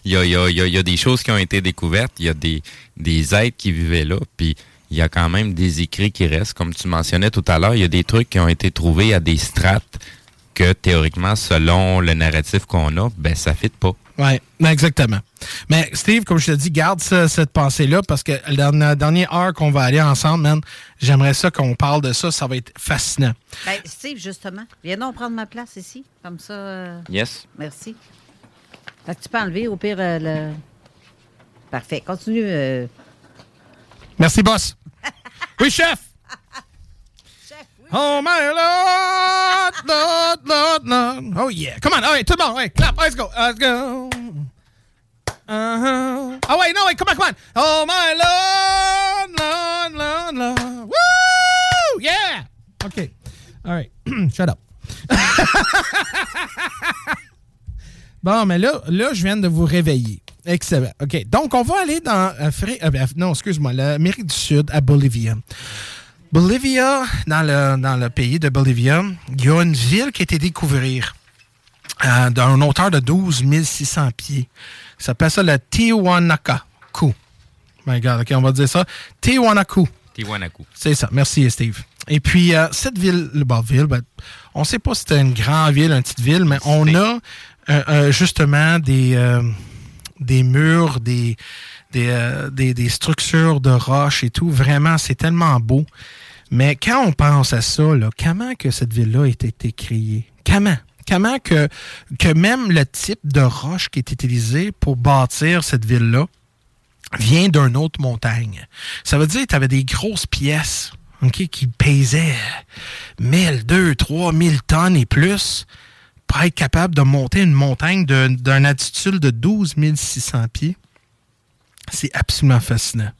il y a, il y a- y a des choses qui ont été découvertes, il y a des, des êtres qui vivaient là, puis il y a quand même des écrits qui restent. Comme tu mentionnais tout à l'heure, il y a des trucs qui ont été trouvés à des strates que théoriquement, selon le narratif qu'on a, ben ça fit pas. Oui, exactement. Mais Steve, comme je te dis, garde cette pensée-là parce que dans la dernière heure qu'on va aller ensemble, man, j'aimerais ça qu'on parle de ça. Ça va être fascinant. Ben, Steve, justement, viens donc prendre ma place ici. Comme ça. euh, Yes. Merci. Fait que tu peux enlever au pire euh, le. Parfait. Continue. euh. Merci, boss. oui, chef. Oh my Lord, Lord, Lord, Lord. Oh yeah. Come on. All right, tout le monde. Ouais, clap. Let's go. Let's go. Uh-huh. Oh wait, no, wait, come on, come on. Oh my Lord, Lord, Lord, Lord. Woo! Yeah. Okay. All right. Shut up. Bon, mais là, là, je viens de vous réveiller. Excellent. OK. Donc, on va aller dans. euh, euh, non, excuse-moi, l'Amérique du Sud, à Bolivia. Bolivia, dans le, dans le pays de Bolivia, il y a une ville qui a été découverte euh, d'une hauteur de 12 600 pieds. Ça s'appelle ça le Tiwanaku. My God, OK, on va dire ça. Tiwanaku. Tiwanaku. C'est ça. Merci, Steve. Et puis, euh, cette ville, bah, ville ben, on ne sait pas si c'était une grande ville, une petite ville, mais on a euh, euh, justement des, des murs, des, des, euh, des, structures de roches et tout. Vraiment, c'est tellement beau. Mais quand on pense à ça, comment que cette ville-là a été créée? Comment? Comment que, même le type de roche qui est utilisé pour bâtir cette ville-là vient d'une autre montagne? Ça veut dire que tu avais des grosses pièces qui pesaient 1000, 2, 3000 tonnes et plus pour être capable de monter une montagne d'une altitude de 12 600 pieds. C'est absolument fascinant.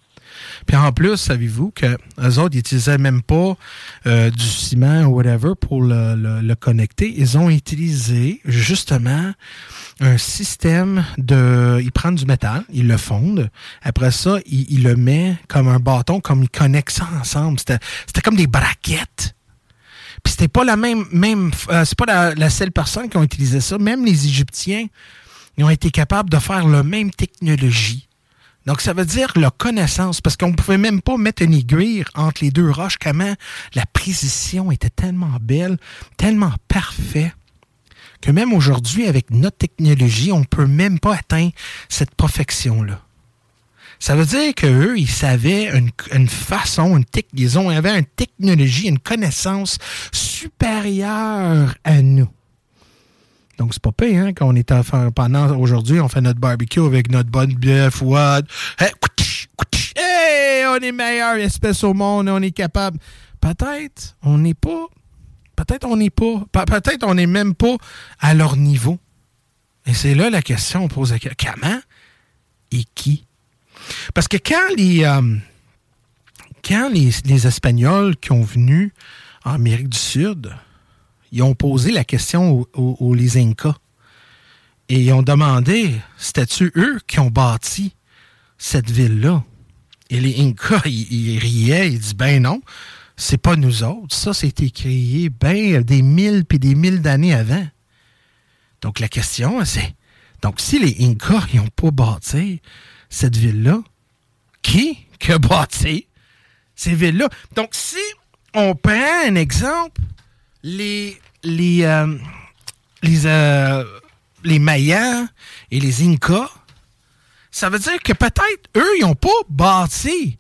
Puis en plus, savez-vous que les autres, n'utilisaient même pas euh, du ciment ou whatever pour le, connecter. Ils ont utilisé justement un système de... Ils prennent du métal, ils le fondent. Après ça, ils, le mettent comme un bâton, comme ils connectent ça ensemble. C'était comme des braquettes. Puis c'était pas la même... même euh, c'est pas la, seule personne qui a utilisé ça. Même les Égyptiens, ont été capables de faire la même technologie. Donc, ça veut dire la connaissance, parce qu'on ne pouvait même pas mettre une aiguille entre les deux roches, comment la précision était tellement belle, tellement parfait, que même aujourd'hui, avec notre technologie, on ne peut même pas atteindre cette perfection-là. Ça veut dire qu'eux, ils savaient une, façon, une ils avaient une technologie, une connaissance supérieure à nous. Donc, c'est pas pire, hein, quand on est à faire, pendant aujourd'hui, on fait notre barbecue avec notre bonne bière fouade. Hey, on est meilleure espèce au monde, on est capable. Peut-être, on n'est pas, peut-être on n'est pas, pe- peut-être on n'est même pas à leur niveau. Et c'est là la question, on pose la question, comment et qui? Parce que quand les, euh, quand les, les Espagnols qui ont venu en Amérique du Sud, ils ont posé la question aux, aux- les Incas. Et ils ont demandé, c'était-tu eux qui ont bâti cette ville-là? Et les Incas, ils, riaient, ils disent, ben non, c'est pas nous autres. Ça, c'était créé ben des mille puis des mille d'années avant. Donc la question, c'est, donc si les Incas, ils n'ont pas bâti cette ville-là, qui a bâti ces villes-là? Donc si on prend un exemple, les, les, euh, les, euh, les et les Incas, ça veut dire que peut-être eux, ils n'ont pas bâti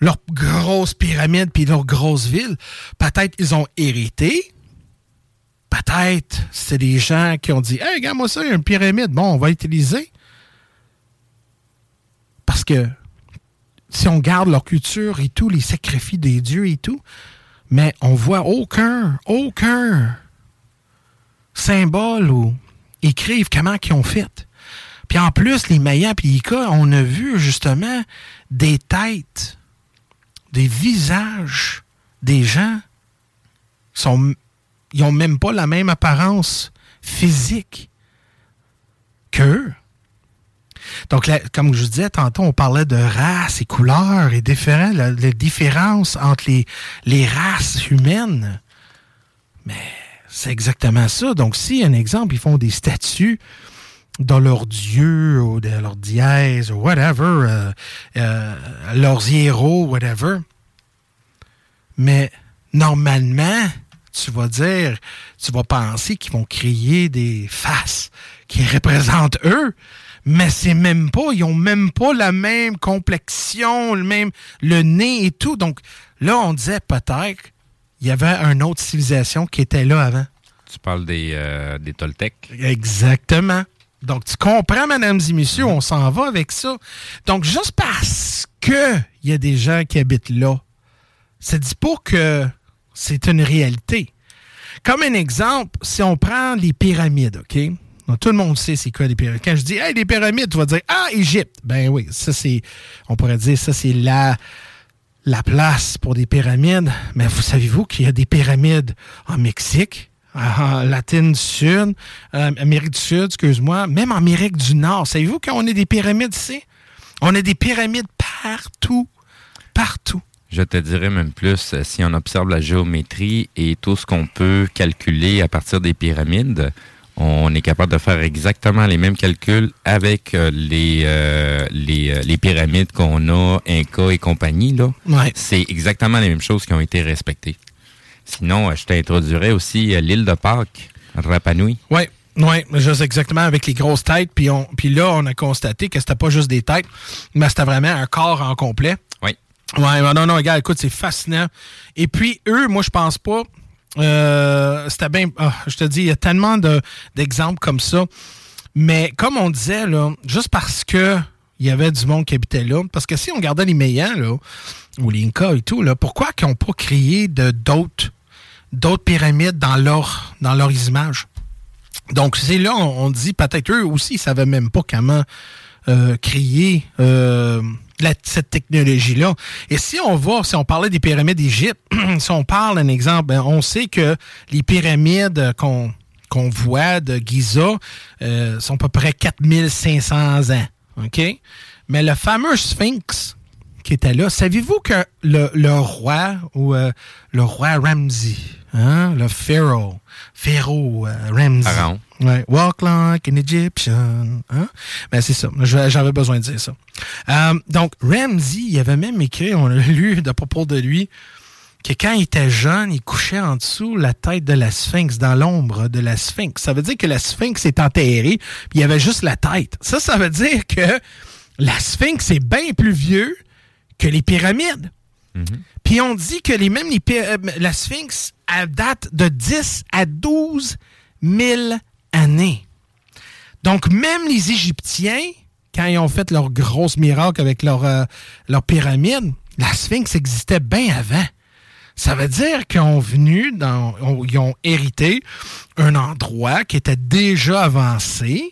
leur grosse pyramide puis leur grosse ville. Peut-être ils ont hérité. Peut-être c'est des gens qui ont dit Hey, regarde-moi ça, il y a une pyramide. Bon, on va utiliser. Parce que si on garde leur culture et tout, les sacrifices des dieux et tout, mais on voit aucun, aucun symbole ou écrivent comment ils ont fait. Puis en plus, les Mayas et Incas, on a vu justement des têtes, des visages des gens sont ils ont même pas la même apparence physique qu'eux. Donc, comme je disais tantôt, on parlait de races et couleurs et différents, la, différence entre les, les races humaines. Mais c'est exactement ça. Donc, si, un exemple, ils font des statues dans leur dieu ou de leur dièse ou whatever, euh, euh, leurs héros, whatever, mais normalement, tu vas dire, tu vas penser qu'ils vont créer des faces qui représentent eux, mais c'est même pas, ils ont même pas la même complexion, le même, le nez et tout. Donc là, on disait peut-être il y avait une autre civilisation qui était là avant. Tu parles des, euh, des Toltecs? Exactement. Donc, tu comprends, mesdames et messieurs, on s'en va avec ça. Donc, juste parce que il y a des gens qui habitent là, ça dit pas que c'est une réalité. Comme un exemple, si on prend les pyramides, OK? Donc, tout le monde sait c'est quoi les pyramides. Quand je dis, hey, les pyramides, tu vas dire, ah, Égypte. Ben oui, ça c'est, on pourrait dire, ça c'est la, la place pour des pyramides. Mais vous savez-vous qu'il y a des pyramides en Mexique, en Latine du Sud, euh, Amérique du Sud, excuse-moi, même en Amérique du Nord. Savez-vous qu'on a des pyramides ici? On a des pyramides partout. Partout. Je te dirais même plus, euh, si on observe la géométrie et tout ce qu'on peut calculer à partir des pyramides, on est capable de faire exactement les mêmes calculs avec euh, les, euh, les, euh, les pyramides qu'on a, Inca et compagnie. Là. Ouais. C'est exactement les mêmes choses qui ont été respectées. Sinon, je t'introduirais aussi l'île de Pâques, Rapa Nui. Oui, oui, juste exactement avec les grosses têtes. Puis, on, puis là, on a constaté que c'était pas juste des têtes, mais c'était vraiment un corps en complet. Oui. Ouais, non, non, non, regarde, écoute, c'est fascinant. Et puis, eux, moi, je pense pas. Euh, c'était bien. ah, je te dis, il y a tellement de- d'exemples comme ça. Mais comme on disait, là, juste parce que il y avait du monde qui habitait là, parce que si on regardait les Mayans, là, ou les Incas et tout, là, pourquoi qu'ils n'ont pas créé d'autres d'autres pyramides dans leur dans leurs images? Donc, c'est là, on, on dit peut-être eux aussi, ils savaient même pas comment euh, créer euh, la- cette technologie-là. Et si on va, si on parlait des pyramides d'Égypte, si on parle d'un exemple, ben, on sait que les pyramides qu'on qu'on voit de Giza euh, sont à peu près 4500 ans. OK? Mais le fameux Sphinx qui était là, saviez-vous que le, le roi ou euh, le roi Ramsey, hein, le pharaoh, pharaoh euh, Ramsey. Ouais, walk like an Egyptian. Hein? Ben, c'est ça. J'avais besoin de dire ça. Euh, donc, Ramsey, il avait même écrit, on a lu de propos de lui, que quand il était jeune, il couchait en dessous la tête de la sphinx, dans l'ombre de la sphinx. Ça veut dire que la sphinx est enterrée, puis il y avait juste la tête. Ça, ça veut dire que la sphinx est bien plus vieux que les pyramides. Puis on dit que les euh, la sphinx date de 10 à 12 000 années. Donc, même les Égyptiens, quand ils ont fait leur grosse miracle avec leur, euh, leur pyramide, la Sphinx existait bien avant. Ça veut dire qu'ils ont venu, ils ont hérité un endroit qui était déjà avancé,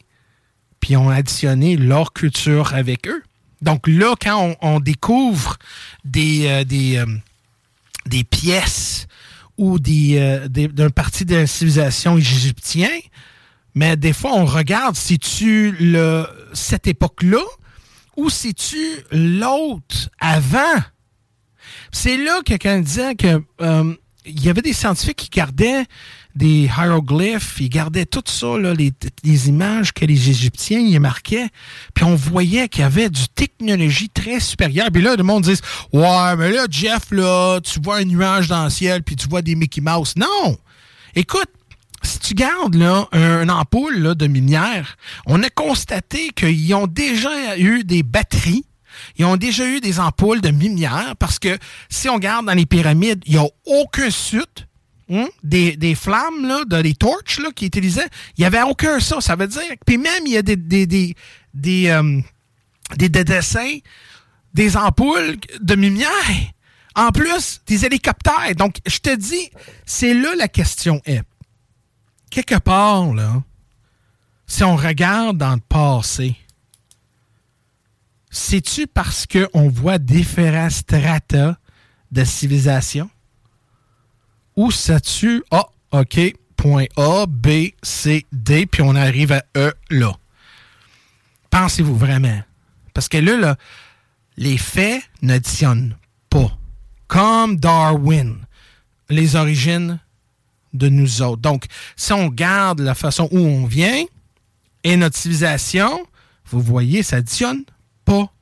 puis ils ont additionné leur culture avec eux. Donc là, quand on, découvre des, euh, euh, des pièces ou des, euh, des- d'un parti de la civilisation égyptien, mais des fois, on regarde si tu le cette époque-là ou si tu l'autre avant? C'est là que quand disait que il y avait des scientifiques qui gardaient des hiéroglyphes, ils gardaient tout ça, là, les, images que les Égyptiens y marquaient, puis on voyait qu'il y avait du technologie très supérieure. Puis là, le monde dit Ouais, mais là, Jeff, là, tu vois un nuage dans le ciel, puis tu vois des Mickey Mouse. Non! Écoute, si tu gardes là, un, ampoule de lumière, on a constaté qu'ils ont déjà eu des batteries, ils ont déjà eu des ampoules de lumière, parce que si on regarde dans les pyramides, il n'y a aucun sut. Hein, Des, des flammes, là, de, des torches là, qui utilisaient, il n'y avait aucun ça. Ça veut dire. Puis même, il y a des, des, des, des, euh, des- des dessins, des ampoules de lumière. En plus, des hélicoptères. Donc, je te dis, c'est là la question est quelque part, là, si on regarde dans le passé, c'est-tu parce qu'on voit différents strata de civilisation? Ou c'est-tu, ah, OK, point A, B, C, D, puis on arrive à E là? Pensez-vous vraiment? Parce que là, les faits n'additionnent pas. Comme Darwin, les origines de nous autres. Donc, si on garde la façon où on vient et notre civilisation, vous voyez, ça additionne pas.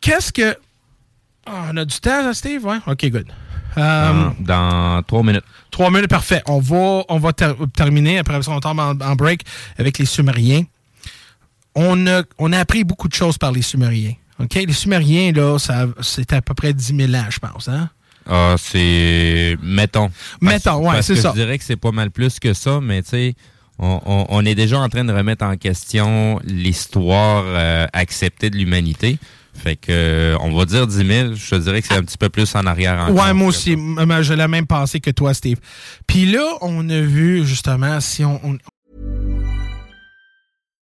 Qu'est-ce que. Ah, on a du temps, Steve? Ouais? OK, good. Euh, Dans, dans trois minutes. Trois minutes, parfait. On va, on va ter- terminer, après ça, on tombe en, en break avec les Sumériens. On a, on a appris beaucoup de choses par les Sumériens. OK? Les Sumériens, là, c'était à peu près 10 000 ans, je pense. Hein? Ah, c'est. Mettons. Mettons, parce c'est ça. Je dirais que c'est pas mal plus que ça, mais tu sais, on, on- on est déjà en train de remettre en question l'histoire euh, acceptée de l'humanité. Fait que, euh, on va dire 10 000, je te dirais que c'est un petit peu plus en arrière encore. Ouais, moi aussi. J'ai la même pensée que toi, Steve. Puis là, on a vu, justement, si on... on-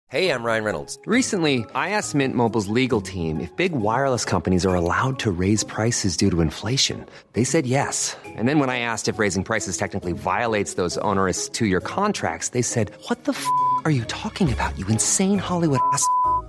Hey, I'm Ryan Reynolds. Recently, I asked Mint Mobile's legal team if big wireless companies are allowed to raise prices due to inflation. They said yes. And then when I asked if raising prices technically violates those onerous two year contracts, they said, What the f are you talking about, you insane Hollywood ass?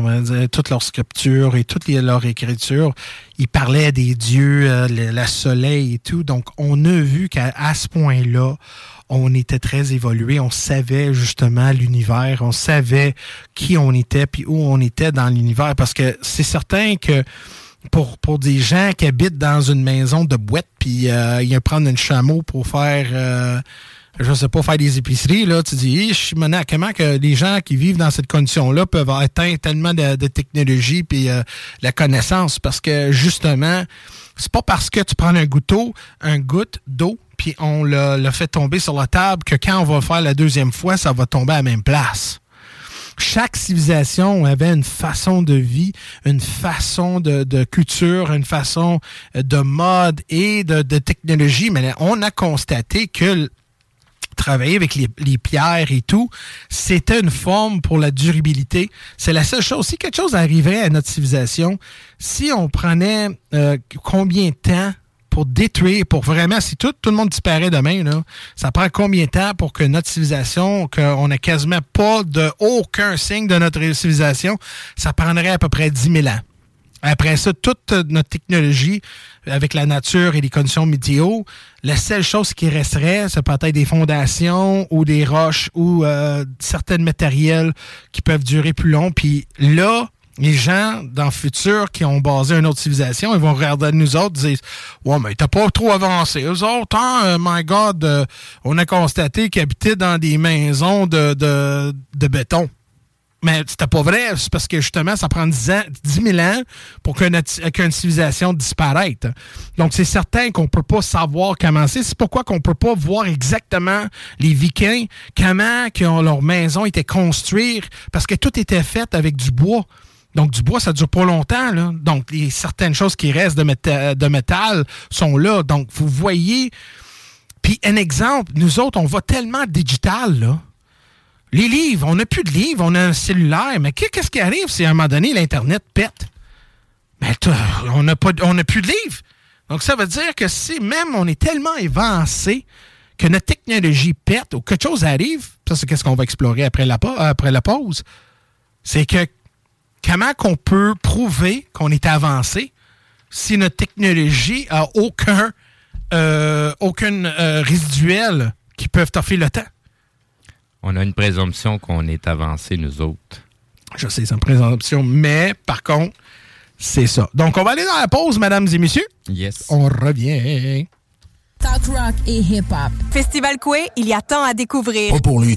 dire, toute leur scripture et toute les- leur écriture. Ils parlaient des dieux, euh, le, la soleil et tout. Donc, on a vu qu'à ce point-là, on était très évolué. On savait justement l'univers. On savait qui on était puis où on était dans l'univers. Parce que c'est certain que pour, des gens qui habitent dans une maison de boîte, puis euh, ils prendre un chameau pour faire, euh, je sais pas, faire des épiceries, là, tu dis, je suis comment que les gens qui vivent dans cette condition-là peuvent atteindre tellement de, technologie puis euh, la connaissance, parce que justement, c'est pas parce que tu prends un goutteau, un goutte d'eau, puis on l'a fait tomber sur la table que quand on va faire la deuxième fois, ça va tomber à la même place chaque civilisation avait une façon de vie, une façon de, culture, une façon euh, de mode et de, technologie. Mais on a constaté que travailler avec les, pierres et tout, c'était une forme pour la durabilité. C'est la seule chose. Si quelque chose arriverait à notre civilisation, si on prenait euh, combien de temps pour détruire, pour vraiment, si tout, le monde disparaît demain, ça prend combien de temps pour que notre civilisation, qu'on n'a quasiment pas de aucun signe de notre civilisation, ça prendrait à peu près 10 000 ans. Après ça, toute notre technologie avec la nature et les conditions météo, la seule chose qui resterait, c'est peut-être des fondations ou des roches ou euh, certains matériels qui peuvent durer plus long. Puis là, les gens dans le futur qui ont basé une autre civilisation, ils vont regarder nous autres et dire Ouais, mais t'as pas trop avancé. Eux autres, hein, euh, my God, euh, on a constaté qu'ils habitaient dans des maisons de, de, de béton. Mais c'était pas vrai, c'est parce que justement, ça prend 10, ans, 10 000 ans pour qu'une civilisation disparaisse. Donc, c'est certain qu'on peut pas savoir comment c'est. C'est pourquoi qu'on peut pas voir exactement les Vikings, comment que leur maison était construite, parce que tout était fait avec du bois. Donc, du bois, ça dure pas longtemps. Là. Donc, les, certaines choses qui restent de, de métal sont là. Donc, vous voyez. Puis, un exemple, nous autres, on va tellement digital, là. Les livres, on n'a plus de livres, on a un cellulaire. Mais qu'est-ce qui arrive si à un moment donné, l'Internet pète? Ben, on n'a plus de livres. Donc, ça veut dire que si même on est tellement avancé que notre technologie pète ou quelque chose arrive, ça, c'est qu'est-ce qu'on va explorer après la, pause, c'est que comment qu'on peut prouver qu'on est avancé si notre technologie a aucun, euh, euh, résiduel qui peuvent toffer le temps? On a une présomption qu'on est avancé, nous autres. Je sais, c'est une présomption, mais par contre, c'est ça. Donc, on va aller dans la pause, mesdames et messieurs. Yes. On revient. Talk rock et hip-hop. Festival Coué, il y a tant à découvrir. Pas pour lui.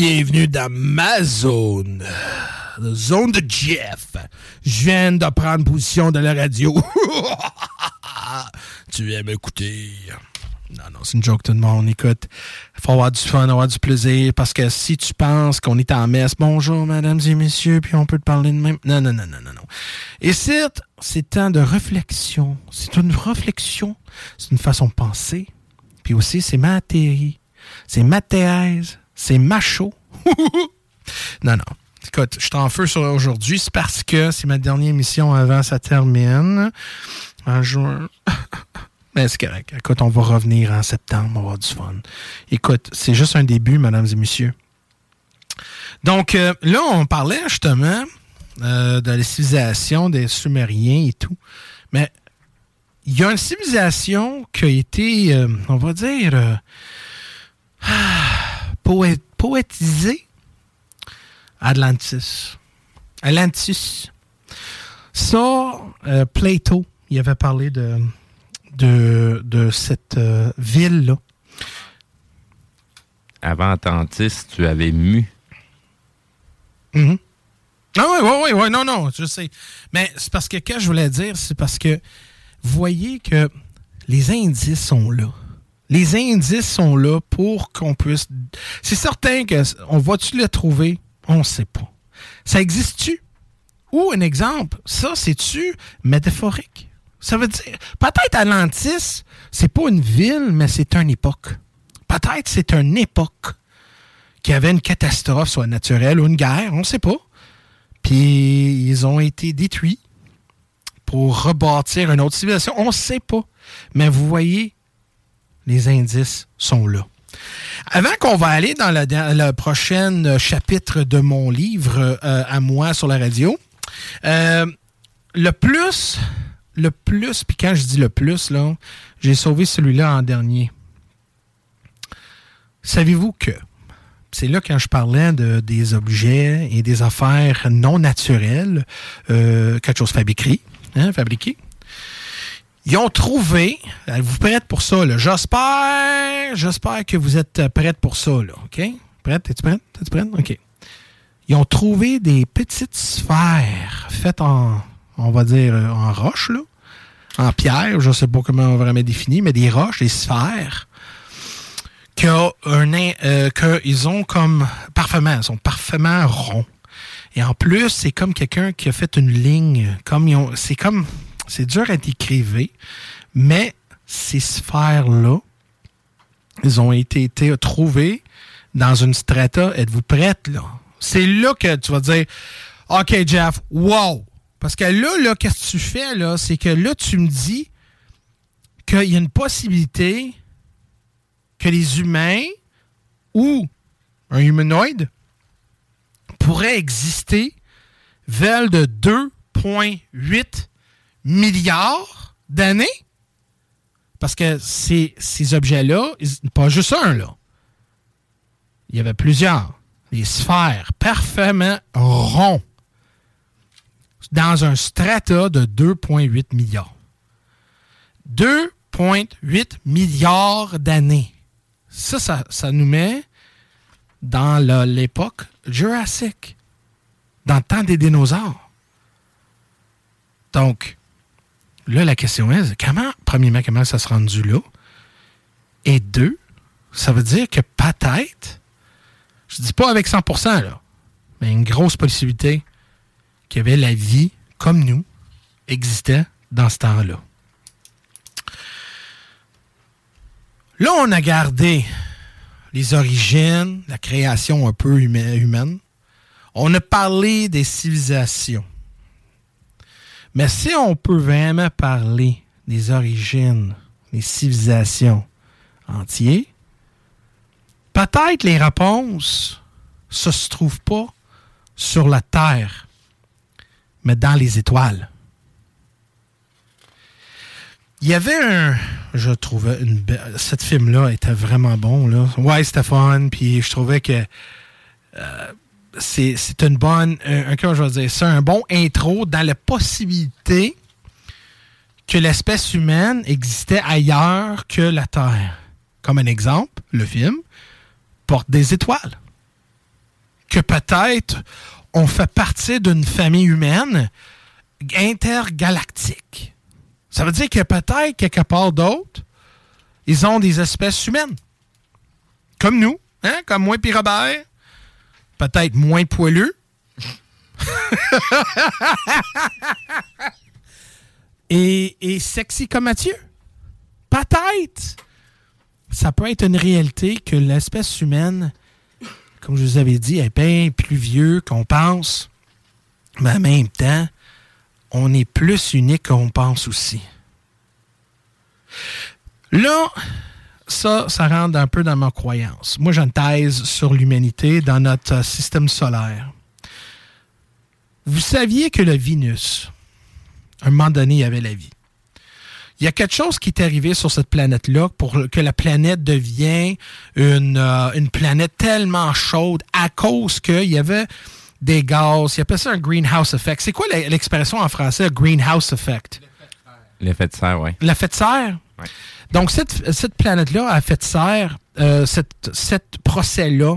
Bienvenue dans ma zone. La zone de Jeff. Je viens de prendre position de la radio. tu aimes écouter. Non, non, c'est une joke, tout le monde. Écoute, il faut avoir du fun, avoir du plaisir, parce que si tu penses qu'on est en messe, bonjour, mesdames et messieurs, puis on peut te parler de même. Non, non, non, non, non, non. Et c'est, c'est temps de réflexion. C'est une réflexion. C'est une façon de penser. Puis aussi, c'est ma théorie. C'est ma thèse. C'est macho. non, non. Écoute, je suis en feu sur aujourd'hui. C'est parce que c'est ma dernière émission avant ça termine. En juin. Mais c'est correct. Écoute, on va revenir en septembre. On va avoir du fun. Écoute, c'est juste un début, mesdames et messieurs. Donc, euh, là, on parlait justement euh, de la civilisation des Sumériens et tout. Mais il y a une civilisation qui a été, euh, on va dire, euh, poé- poétisée. Atlantis. Atlantis. Ça, euh, Plato, il avait parlé de, de, de cette euh, ville-là. Avant Atlantis, tu avais mu. Mhm. Ah oui, oui, oui, oui, non, non, je sais. Mais c'est parce que, ce que je voulais dire, c'est parce que voyez que les indices sont là. Les indices sont là pour qu'on puisse. C'est certain que on va-tu le trouver? On ne sait pas. Ça existe-tu? Ou un exemple, ça, c'est-tu métaphorique? Ça veut dire, peut-être Atlantis, c'est pas une ville, mais c'est une époque. Peut-être c'est une époque qui avait une catastrophe, soit naturelle ou une guerre, on ne sait pas. Puis ils ont été détruits pour rebâtir une autre civilisation. On ne sait pas. Mais vous voyez, les indices sont là. Avant qu'on va aller dans le, prochain chapitre de mon livre euh, à moi sur la radio, euh, le plus, le plus, puis quand je dis le plus, là, j'ai sauvé celui-là en dernier. Savez-vous que c'est là quand je parlais de, des objets et des affaires non naturelles, euh, quelque chose fabriqué, hein, fabriqué. Ils ont trouvé, vous prête pour ça, là? J'espère, j'espère que vous êtes prête pour ça, là, OK? prête? T'es-tu prête? T'es-tu prête? OK. Ils ont trouvé des petites sphères faites en, on va dire, euh, en roche, là. En pierre, je ne sais pas comment on va vraiment définir, mais des roches, des sphères, un, euh, qu'ils ont comme parfaitement, ils sont parfaitement ronds. Et en plus, c'est comme quelqu'un qui a fait une ligne, comme c'est comme, c'est dur à décrire, mais ces sphères-là, ils ont été, été trouvées dans une strata. Êtes-vous prête, là? C'est là que tu vas dire, OK, Jeff, wow! Parce que là, là, qu'est-ce que tu fais, là? C'est que là, tu me dis qu'il y a une possibilité que les humains ou un humanoïde pourrait exister vers de 2,8 milliards d'années? Parce que ces, objets-là, pas juste un, là. Il y avait plusieurs. Des sphères parfaitement ronds dans un strata de 2,8 milliards. 2,8 milliards d'années. Ça, ça, ça, nous met dans l'époque Jurassique, dans le temps des dinosaures. Donc, là, la question est, comment, premièrement, comment ça se rendu là? Et deux, ça veut dire que peut-être, je dis pas avec 100%, là, mais une grosse possibilité qu'il avait la vie, comme nous, existait dans ce temps-là. Là, on a gardé les origines, la création un peu humaine. On a parlé des civilisations. Mais si on peut vraiment parler des origines, des civilisations entières, peut-être les réponses ne se trouvent pas sur la Terre, mais dans les étoiles. Il y avait un. Je trouvais une Cette film-là était vraiment bon. Là. Ouais, c'était fun. Puis je trouvais que euh, c'est une bonne. Un, je dire ça, un bon intro dans la possibilité que l'espèce humaine existait ailleurs que la Terre. Comme un exemple, le film porte des étoiles. Que peut-être on fait partie d'une famille humaine intergalactique. Ça veut dire que peut-être quelque part d'autre, ils ont des espèces humaines. Comme nous, hein? comme moi et Robert. Peut-être moins poilus. et, et sexy comme Mathieu. Peut-être. Ça peut être une réalité que l'espèce humaine comme je vous avais dit, est bien plus vieux qu'on pense. Mais en même temps, on est plus unique qu'on pense aussi. Là, ça, ça rentre un peu dans ma croyance. Moi, j'ai une thèse sur l'humanité dans notre système solaire. Vous saviez que le Vénus, à un moment donné, il y avait la vie il y a quelque chose qui est arrivé sur cette planète-là pour que la planète devienne une, euh, une planète tellement chaude à cause qu'il y avait des gaz. Il appelle ça un greenhouse effect. C'est quoi l'expression en français, greenhouse effect? L'effet de serre, oui. L'effet de serre? Donc, cette, cette planète-là a fait de serre, euh, cette, cette procès-là,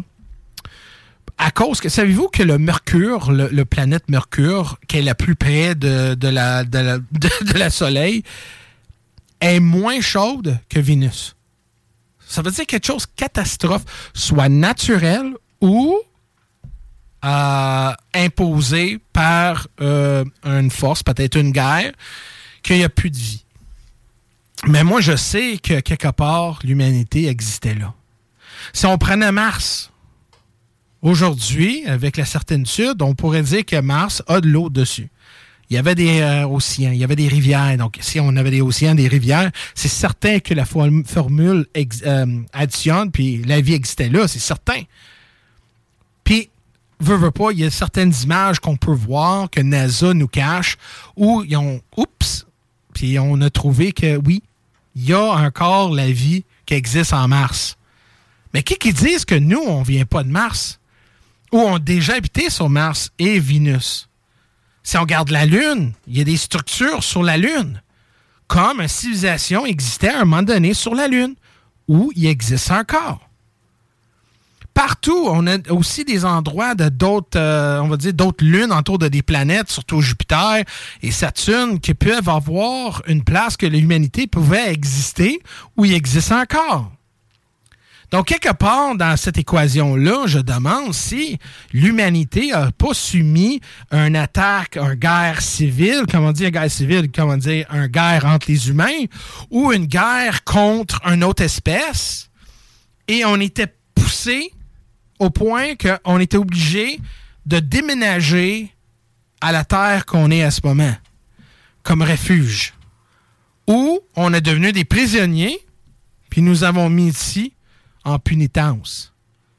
à cause que, savez-vous que le Mercure, le, planète Mercure, qui est la plus près de, de, la, de, la, de la Soleil, est moins chaude que Vénus. Ça veut dire quelque chose catastrophe, soit naturel ou euh, imposé par euh, une force, peut-être une guerre, qu'il n'y a plus de vie. Mais moi, je sais que quelque part, l'humanité existait là. Si on prenait Mars, aujourd'hui, avec la certitude, on pourrait dire que Mars a de l'eau dessus il y avait des euh, océans, il y avait des rivières. Donc, si on avait des océans, des rivières, c'est certain que la formule euh, additionne, puis la vie existait là, c'est certain. Puis, veut, veut pas, il y a certaines images qu'on peut voir que NASA nous cache où ils ont, oups, puis on a trouvé que oui, il y a encore la vie qui existe en Mars. Mais qui qui disent que nous, on vient pas de Mars? Ou on a déjà habité sur Mars et Vénus? Si on regarde la Lune, il y a des structures sur la Lune, comme une civilisation existait à un moment donné sur la Lune, où il existe encore. Partout. On a aussi des endroits d'autres, euh, on va dire, d'autres lunes autour de des planètes, surtout Jupiter et Saturne, qui peuvent avoir une place que l'humanité pouvait exister ou y existe encore. Donc, quelque part dans cette équation-là, je demande si l'humanité n'a pas soumis une attaque, une guerre civile, comment dire guerre civile, comment dire une guerre entre les humains, ou une guerre contre une autre espèce, et on était poussé au point qu'on était obligé de déménager à la terre qu'on est à ce moment, comme refuge. Ou on est devenu des prisonniers, puis nous avons mis ici en punitence.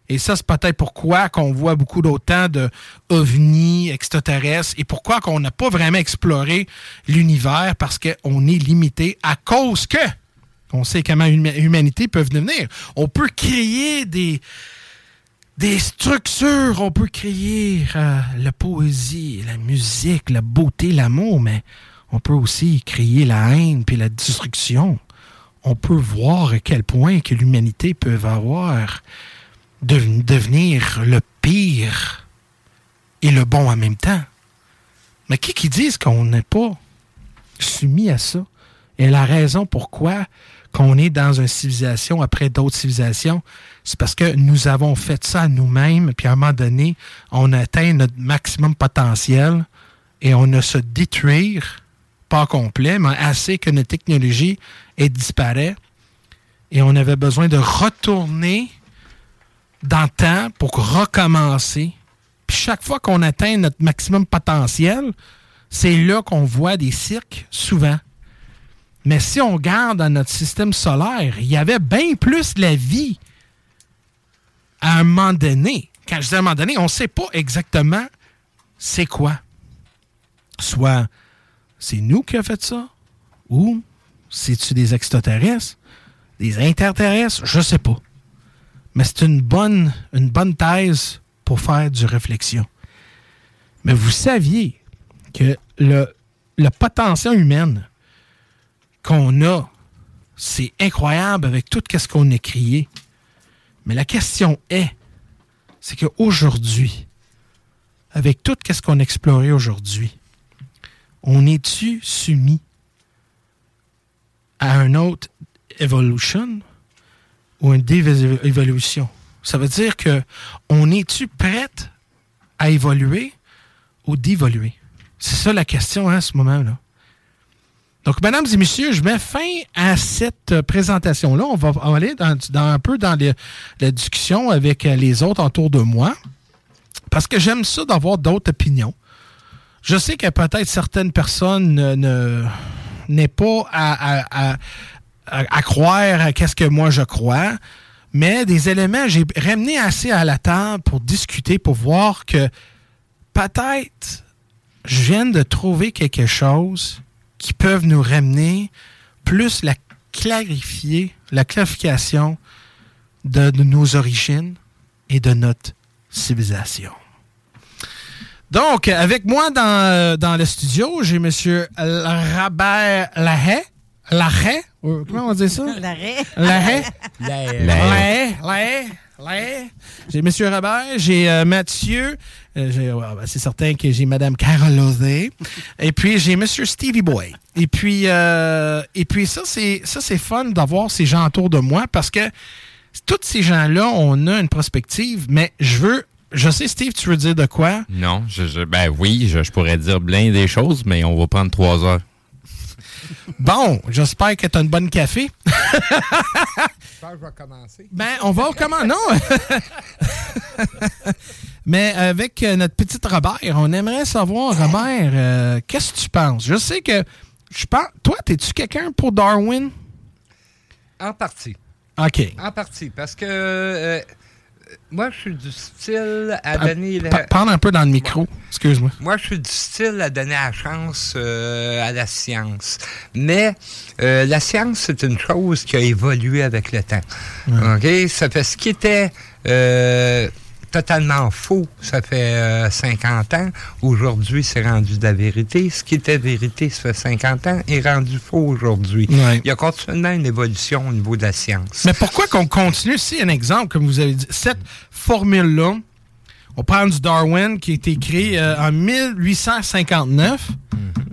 Et ça, c'est peut-être pourquoi qu'on voit beaucoup d'autant de ovnis extraterrestres et pourquoi qu'on n'a pas vraiment exploré l'univers parce qu'on est limité à cause que on sait comment l'humanité peut devenir. On peut créer des, des structures, on peut créer euh, la poésie, la musique, la beauté, l'amour, mais on peut aussi créer la haine puis la destruction. On peut voir à quel point que l'humanité peut avoir devenir le pire et le bon en même temps. Mais qui qui qu'on n'est pas soumis à ça? Et la raison pourquoi qu'on est dans une civilisation après d'autres civilisations, c'est parce que nous avons fait ça nous-mêmes, puis à un moment donné, on atteint notre maximum potentiel et on a se détruire, pas complet, mais assez que notre technologie ait disparu. Et on avait besoin de retourner dans le temps pour recommencer. Puis chaque fois qu'on atteint notre maximum potentiel, c'est là qu'on voit des cirques souvent. Mais si on regarde dans notre système solaire, il y avait bien plus la vie à un moment donné. Quand je dis à un moment donné, on ne sait pas exactement c'est quoi. Soit c'est nous qui avons fait ça, ou c'est-tu des extraterrestres, des interterrestres, je ne sais pas. Mais c'est une bonne, bonne thèse pour faire du réflexion. Mais vous saviez que le, le potentiel humain qu'on a, c'est incroyable avec tout ce qu'on a créé. Mais la question est, c'est qu'aujourd'hui, avec tout ce qu'on a exploré aujourd'hui, on est-tu soumis à un autre evolution ou une dévolution? Ça veut dire que on est-tu prête à évoluer ou d'évoluer? C'est ça la question hein, à ce moment-là. Donc, mesdames et messieurs, je mets fin à cette présentation-là. On va aller dans, un peu dans la discussion avec les autres autour de moi, parce que j'aime ça d'avoir d'autres opinions. Je sais que peut-être certaines personnes ne n'est pas à, croire à qu'est-ce que moi je crois, mais des éléments, j'ai ramené assez à la table pour discuter, pour voir que peut-être je viens de trouver quelque chose qui peuvent nous ramener plus la clarifier, la clarification de, nos origines et de notre civilisation. Donc, avec moi dans, euh, dans le studio, j'ai M. Robert Lahaye. Lahaye? Comment on dit ça? Lahaye. Lahaye. Lahaye. Lahaye. J'ai M. Robert, j'ai euh, Mathieu, euh, ben, c'est certain que j'ai Mme Carole et puis j'ai M. Stevie Boy. Et puis, euh, et puis ça, c'est ça c'est fun d'avoir ces gens autour de moi parce que tous ces gens-là, on a une perspective, mais je veux je sais, Steve, tu veux dire de quoi? Non, je, ben oui, je, pourrais dire plein des choses, mais on va prendre trois heures. Bon, j'espère que tu as une bonne café. je vais commencer. Ben, on va commencer. Non! Mais avec euh, notre petite Robert, on aimerait savoir, Robert, euh, qu'est-ce que tu penses? Je sais que. Je pense. Toi, es-tu quelqu'un pour Darwin? En partie. OK. En partie. Parce que. Euh, moi, je suis du style à donner. Parle un peu dans le micro, excuse-moi. Moi, je suis du style à donner la chance à la science. Mais la science, c'est une chose qui a évolué avec le temps. OK? Ça fait ce qui était totalement faux, ça fait euh, 50 ans. Aujourd'hui, c'est rendu de la vérité. Ce qui était vérité, ça fait 50 ans, est rendu faux aujourd'hui. Il y a continuellement une évolution au niveau de la science. Mais pourquoi qu'on continue? Si un exemple, comme vous avez dit, cette formule-là, on parle du Darwin qui a été créé euh, en 1859.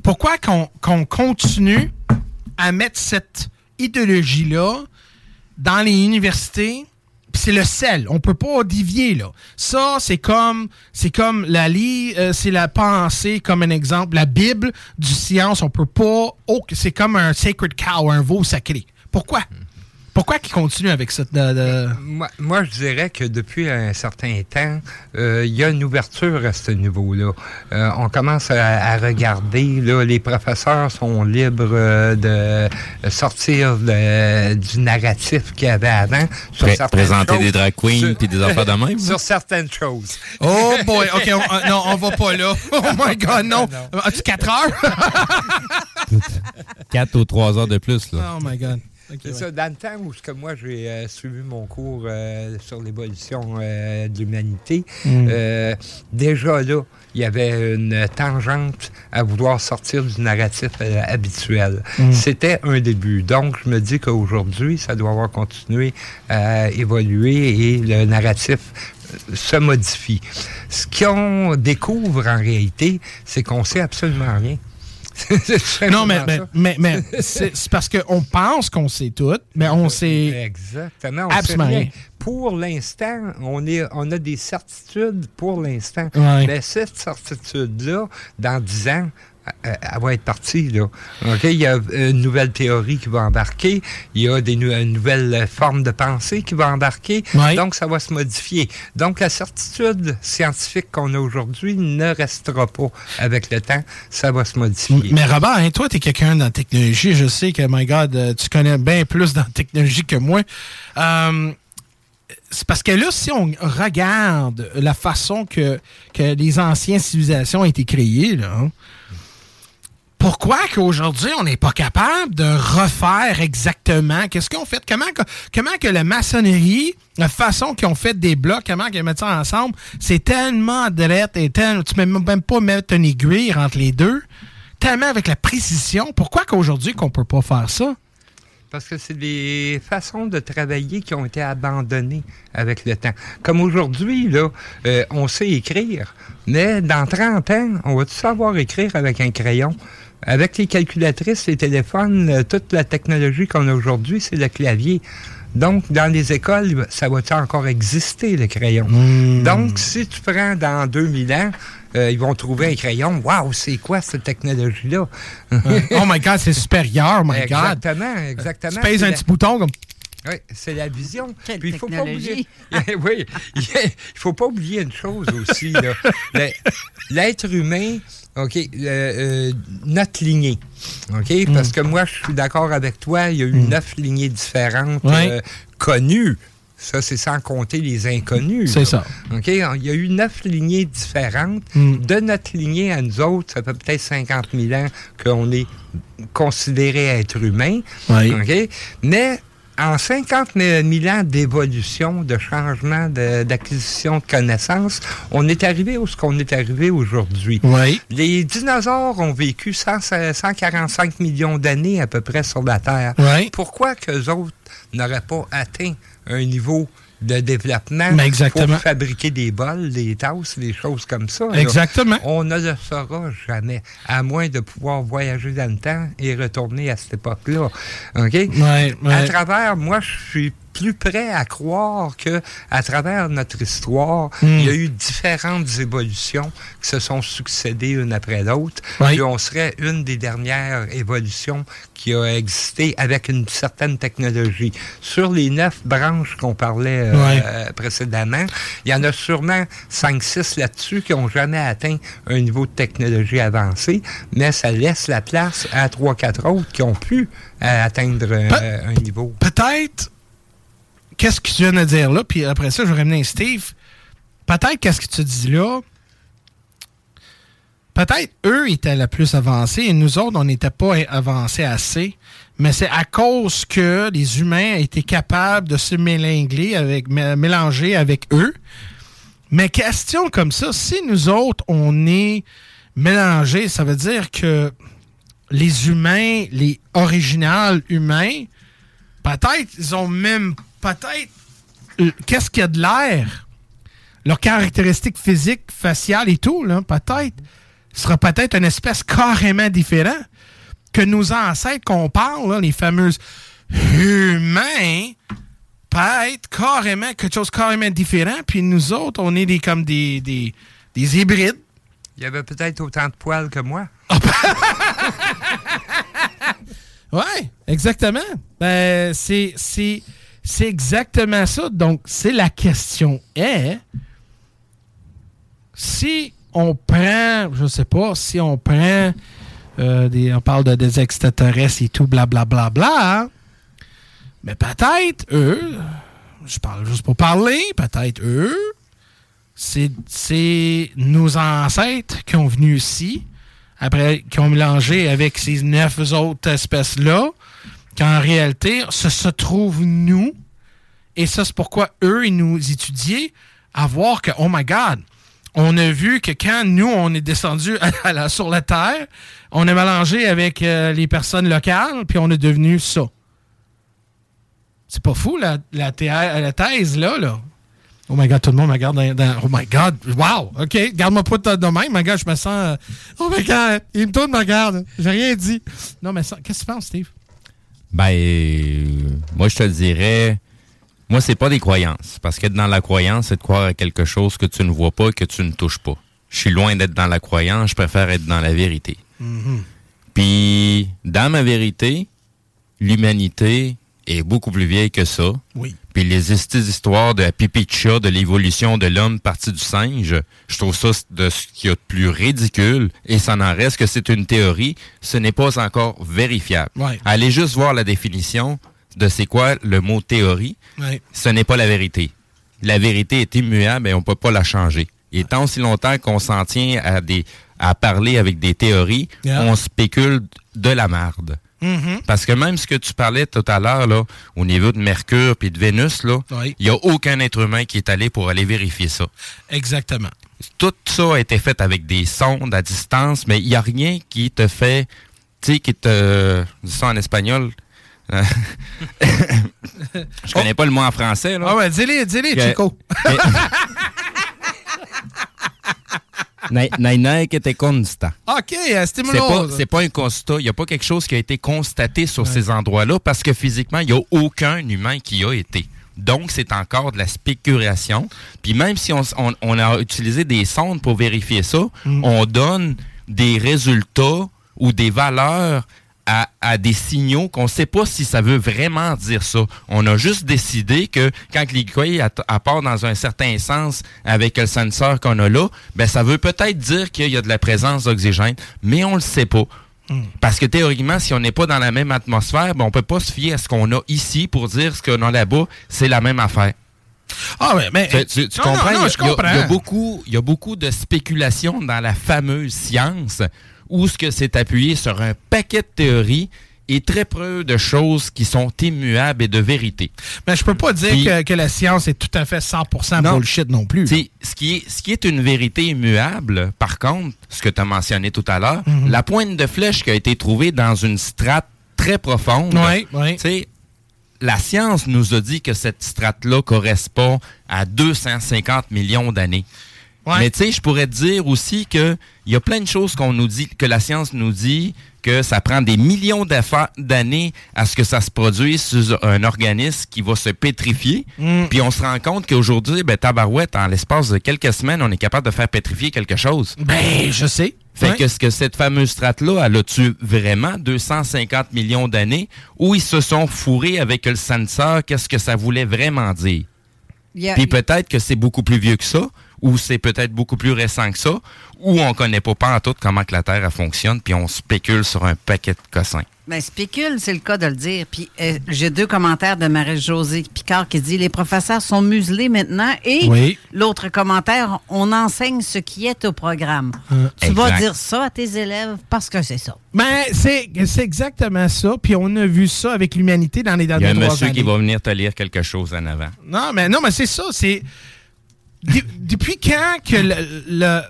Pourquoi qu'on qu'on continue à mettre cette idéologie-là dans les universités? C'est le sel, on peut pas dévier là. Ça c'est comme c'est comme la lit, euh, c'est la pensée comme un exemple, la Bible du science, on peut pas oh, c'est comme un sacred cow, un veau sacré. Pourquoi? Pourquoi qu'ils continuent avec ça de- de- Moi, moi, je dirais que depuis un certain temps, euh, il y a une ouverture à ce niveau-là. Euh, on commence à, à regarder, là, les professeurs sont libres euh, de sortir de- du narratif qu'il y avait avant. sur Pré- présenter choses. des drag queens puis des affaires de même, Sur certaines choses. Oh boy, ok, on- euh, non, on va pas là. Oh my god, non. As-tu 4 heures? 4 ou 3 heures de plus. Là. oh my god. Ok, C'est ouais. ça, dans le temps où que moi j'ai euh, suivi mon cours euh, sur l'évolution euh, de l'humanité, Mm. euh, déjà là, il y avait une tangente à vouloir sortir du narratif habituel. Mm. C'était un début. Donc, je me dis qu'aujourd'hui, ça doit avoir continué à évoluer et le narratif se modifie. Ce qu'on découvre en réalité, c'est qu'on sait absolument rien. Non, mais, mais, mais, mais c'est parce qu'on pense qu'on sait tout, mais on sait. Exactement. On Absolument sait rien. Pour l'instant, on, est, on a des certitudes pour l'instant. Ouais. Mais cette certitude-là, dans 10 ans, elle va être partie. Là. Il y a une nouvelle théorie qui va embarquer. Il y a des nou- une nouvelle forme de pensée qui va embarquer. Donc, ça va se modifier. Donc, la certitude scientifique qu'on a aujourd'hui ne restera pas avec le temps. Ça va se modifier. Mais Robert, hein, toi, tu es quelqu'un dans la technologie. Je sais que, my God, euh, tu connais bien plus dans la technologie que moi. Euh, c'est parce que là, si on regarde la façon que, que les anciennes civilisations ont été créées, là, hein, pourquoi qu'aujourd'hui, on n'est pas capable de refaire exactement? Qu'est-ce qu'on fait? Comment, que- comment que la maçonnerie, la façon qu'ils ont fait des blocs, comment qu'ils mettent ça ensemble, c'est tellement drette et tel- tu peux même pas mettre une aiguille entre les deux, tellement avec la précision. Pourquoi qu'aujourd'hui qu'on peut pas faire ça? Parce que c'est des façons de travailler qui ont été abandonnées avec le temps. Comme aujourd'hui, là, euh, on sait écrire, mais dans 30 ans, on va tout savoir écrire avec un crayon? Avec les calculatrices, les téléphones, euh, toute la technologie qu'on a aujourd'hui, c'est le clavier. Donc, dans les écoles, ça va encore exister, le crayon? Donc, si tu prends dans 2000 ans, euh, ils vont trouver un crayon. Waouh, c'est quoi cette technologie-là? oh my God, c'est supérieur, my God. Exactement, exactement. Tu pèses un la- petit bouton comme. oui, c'est la vision. Quelle Puis il faut pas oublier. oui, il faut pas oublier une chose aussi. L'être humain, OK, euh, euh, notre lignée. OK, Mm. parce que moi, je suis d'accord avec toi, il y a eu neuf lignées différentes euh, connues. Ça, c'est sans compter les inconnus. C'est ça. OK? Il y a eu neuf lignées différentes. Mm. De notre lignée à nous autres, ça fait peut-être 50 000 ans qu'on est considéré être humain. Oui. OK? Mais en 50 000 ans d'évolution, de changement, de- d'acquisition de, connaissances, on est arrivé où ce qu'on est arrivé aujourd'hui. Oui. Les dinosaures ont vécu 100 145 millions d'années à peu près sur la Terre. Oui. Pourquoi qu'eux autres n'auraient pas atteint un niveau de développement Mais exactement. pour fabriquer des bols, des tasses, des choses comme ça? là? Exactement. On ne le saura jamais, à moins de pouvoir voyager dans le temps et retourner à cette époque-là. OK? Ouais, ouais. À travers, moi, je suis plus prêt à croire que à travers notre histoire, Mm. il y a eu différentes évolutions qui se sont succédées une après l'autre. Oui. Puis on serait une des dernières évolutions qui a existé avec une certaine technologie. Sur les neuf branches qu'on parlait euh, euh, précédemment, il y en a sûrement 5-6 là-dessus qui n'ont jamais atteint un niveau de technologie avancé, mais ça laisse la place à 3-4 autres qui ont pu euh, atteindre euh, un niveau. Peut-être, qu'est-ce que tu viens de dire là, puis après ça, je vais ramener Steve. Peut-être qu'est-ce que tu dis là, peut-être eux étaient le plus avancés et nous autres, on n'était pas avancés assez. Mais c'est à cause que les humains étaient capables de se mélanger avec, mé- mélanger avec eux. Mais question comme ça, si nous autres, on est mélangés, ça veut dire que les humains, les originales humains, peut-être, ils ont même, peut-être, euh, qu'est-ce qu'il y a de l'air? Leurs caractéristiques physiques, faciales et tout, peut-être, sera peut-être une espèce carrément différent que nos ancêtres qu'on parle, là, les fameuses humains, peut être carrément quelque chose carrément différent, puis nous autres, on est des, comme des, des, des hybrides. Il y avait peut-être autant de poils que moi. Ouais, exactement. Ben, c'est, c'est, exactement ça. Donc, c'est la question est, si on prend, je sais pas, si on prend, euh, des, on parle de des extraterrestres et tout, blablabla, bla, bla, bla, mais peut-être eux, je parle juste pour parler, peut-être eux, c'est, c'est nos ancêtres qui ont venu ici, après, qui ont mélangé avec ces neuf autres espèces-là, qu'en réalité, ce se trouve nous. Et ça, c'est pourquoi eux, ils nous étudiaient à voir que, oh my God, on a vu que quand nous, on est descendu sur la Terre, on a mélangé avec euh, les personnes locales, puis on est devenu ça. C'est pas fou, la, la, thèse, là, là. Oh my God, tout le monde me regarde dans, Oh my God, wow, OK, garde-moi pas de même, my God, je me sens... euh, Oh my God, il me tourne, me regarde, j'ai rien dit. Non, mais ça- qu'est-ce que tu penses, Steve? Ben, moi, je te dirais, moi, c'est pas des croyances. Parce que être dans la croyance, c'est de croire à quelque chose que tu ne vois pas, que tu ne touches pas. Je suis loin d'être dans la croyance, je préfère être dans la vérité. Puis, dans ma vérité, l'humanité est beaucoup plus vieille que ça. Oui. Puis les histoires de la pipi de chat, de l'évolution de l'homme parti du singe, je trouve ça de ce qu'il y a de plus ridicule. Et ça n'en reste que c'est une théorie. Ce n'est pas encore vérifiable. Ouais. Allez juste voir la définition de c'est quoi le mot théorie. Ouais. Ce n'est pas la vérité. La vérité est immuable et on peut pas la changer. Et tant aussi longtemps qu'on s'en tient à des à parler avec des théories, Yeah. on spécule de la marde. Mhm. Parce que même ce que tu parlais tout à l'heure, là, au niveau de Mercure puis de Vénus, là, il Oui. n'y a aucun être humain qui est allé pour aller vérifier ça. Exactement. Tout ça a été fait avec des sondes à distance, mais il n'y a rien qui te fait, tu sais, qui te, dis ça en espagnol. Je connais pas le mot en français, là. Ah ouais, dis-les, Que- Chico. Nai- nai- nai que te consta. OK, euh, C'est pas, c'est pas un constat. Il n'y a pas quelque chose qui a été constaté sur ces endroits-là parce que physiquement, il n'y a aucun humain qui y a été. Donc, c'est encore de la spéculation. Puis même si on, s- on- on a utilisé des sondes pour vérifier ça, on donne des résultats ou des valeurs à, à des signaux qu'on ne sait pas si ça veut vraiment dire ça. On a juste décidé que quand l'aiguille part dans un certain sens avec le senseur qu'on a là, ben ça veut peut-être dire qu'il y a de la présence d'oxygène, mais on le sait pas. Parce que théoriquement, si on n'est pas dans la même atmosphère, ben on peut pas se fier à ce qu'on a ici pour dire ce qu'on a là-bas, c'est la même affaire. Ah ouais, mais... Tu, tu- tu Non, non, comprends? non, Il y a- je il y a- comprends. Il y, a beaucoup, il y a beaucoup de spéculation dans la fameuse science où ce que c'est appuyé sur un paquet de théories et très peu de choses qui sont immuables et de vérité. Mais je peux pas dire Puis- que, que la science est tout à fait 100% Non. bullshit non plus. là. Tu sais, ce qui, est, ce qui est une vérité immuable, par contre, ce que tu as mentionné tout à l'heure, Mhm. la pointe de flèche qui a été trouvée dans une strate très profonde, Oui, oui. tu sais, la science nous a dit que cette strate-là correspond à 250 millions d'années. Ouais. Mais tu sais, je pourrais te dire aussi que il y a plein de choses qu'on nous dit, que la science nous dit que ça prend des millions d'années à ce que ça se produise sur un organisme qui va se pétrifier. Mm. Puis on se rend compte qu'aujourd'hui, ben, tabarouette, en l'espace de quelques semaines, on est capable de faire pétrifier quelque chose. Ben, je sais. Fait Ouais. que ce que cette fameuse strate-là, elle a-tu vraiment 250 millions d'années ou ils se sont fourrés avec le sensor, qu'est-ce que ça voulait vraiment dire? Puis peut-être que c'est beaucoup plus vieux que ça, ou c'est peut-être beaucoup plus récent que ça, ou on connaît pas pas en tout comment que la Terre elle fonctionne, puis on spécule sur un paquet de cossins. Ben, spécule, c'est le cas de le dire. Puis euh, j'ai deux commentaires de Marie-Josée Picard qui dit Les professeurs sont muselés maintenant. Et Oui. l'autre commentaire On enseigne ce qui est au programme. Euh, tu vas dire ça à tes élèves parce que c'est ça. Ben, c'est c'est exactement ça. Puis on a vu ça avec l'humanité dans les Il y a dernières un trois monsieur années. qui va venir te lire quelque chose en avant. Non, mais non, mais c'est ça. C'est depuis quand que le, le-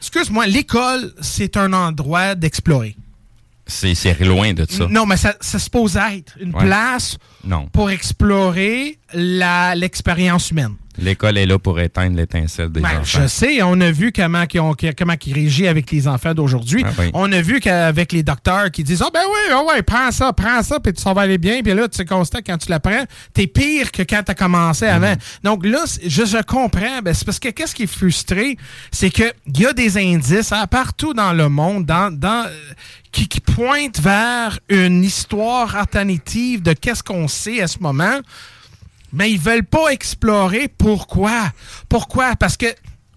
excuse-moi, l'école, c'est un endroit d'explorer? C'est loin de ça. Non, mais ça, ça se pose être une Ouais. place Non. pour explorer l'expérience humaine. L'école est là pour éteindre l'étincelle des Ben, enfants. je sais, on a vu comment, ils ont- comment ils régissent avec les enfants d'aujourd'hui. Ah oui. On a vu qu'avec les docteurs qui disent Ah ben oui, ah ouais, prends ça, prends ça, puis ça va aller bien. Puis là, tu constates quand tu l'apprends, t'es pire que quand t'as commencé avant. Mhm. Donc là, je, je comprends. Ben, c'est parce que qu'est-ce qui est frustré, c'est qu'il y a des indices hein, partout dans le monde, dans, dans, euh, qui, qui pointent vers une histoire alternative de qu'est-ce qu'on sait à ce moment mais ils veulent pas explorer pourquoi. Pourquoi? Parce que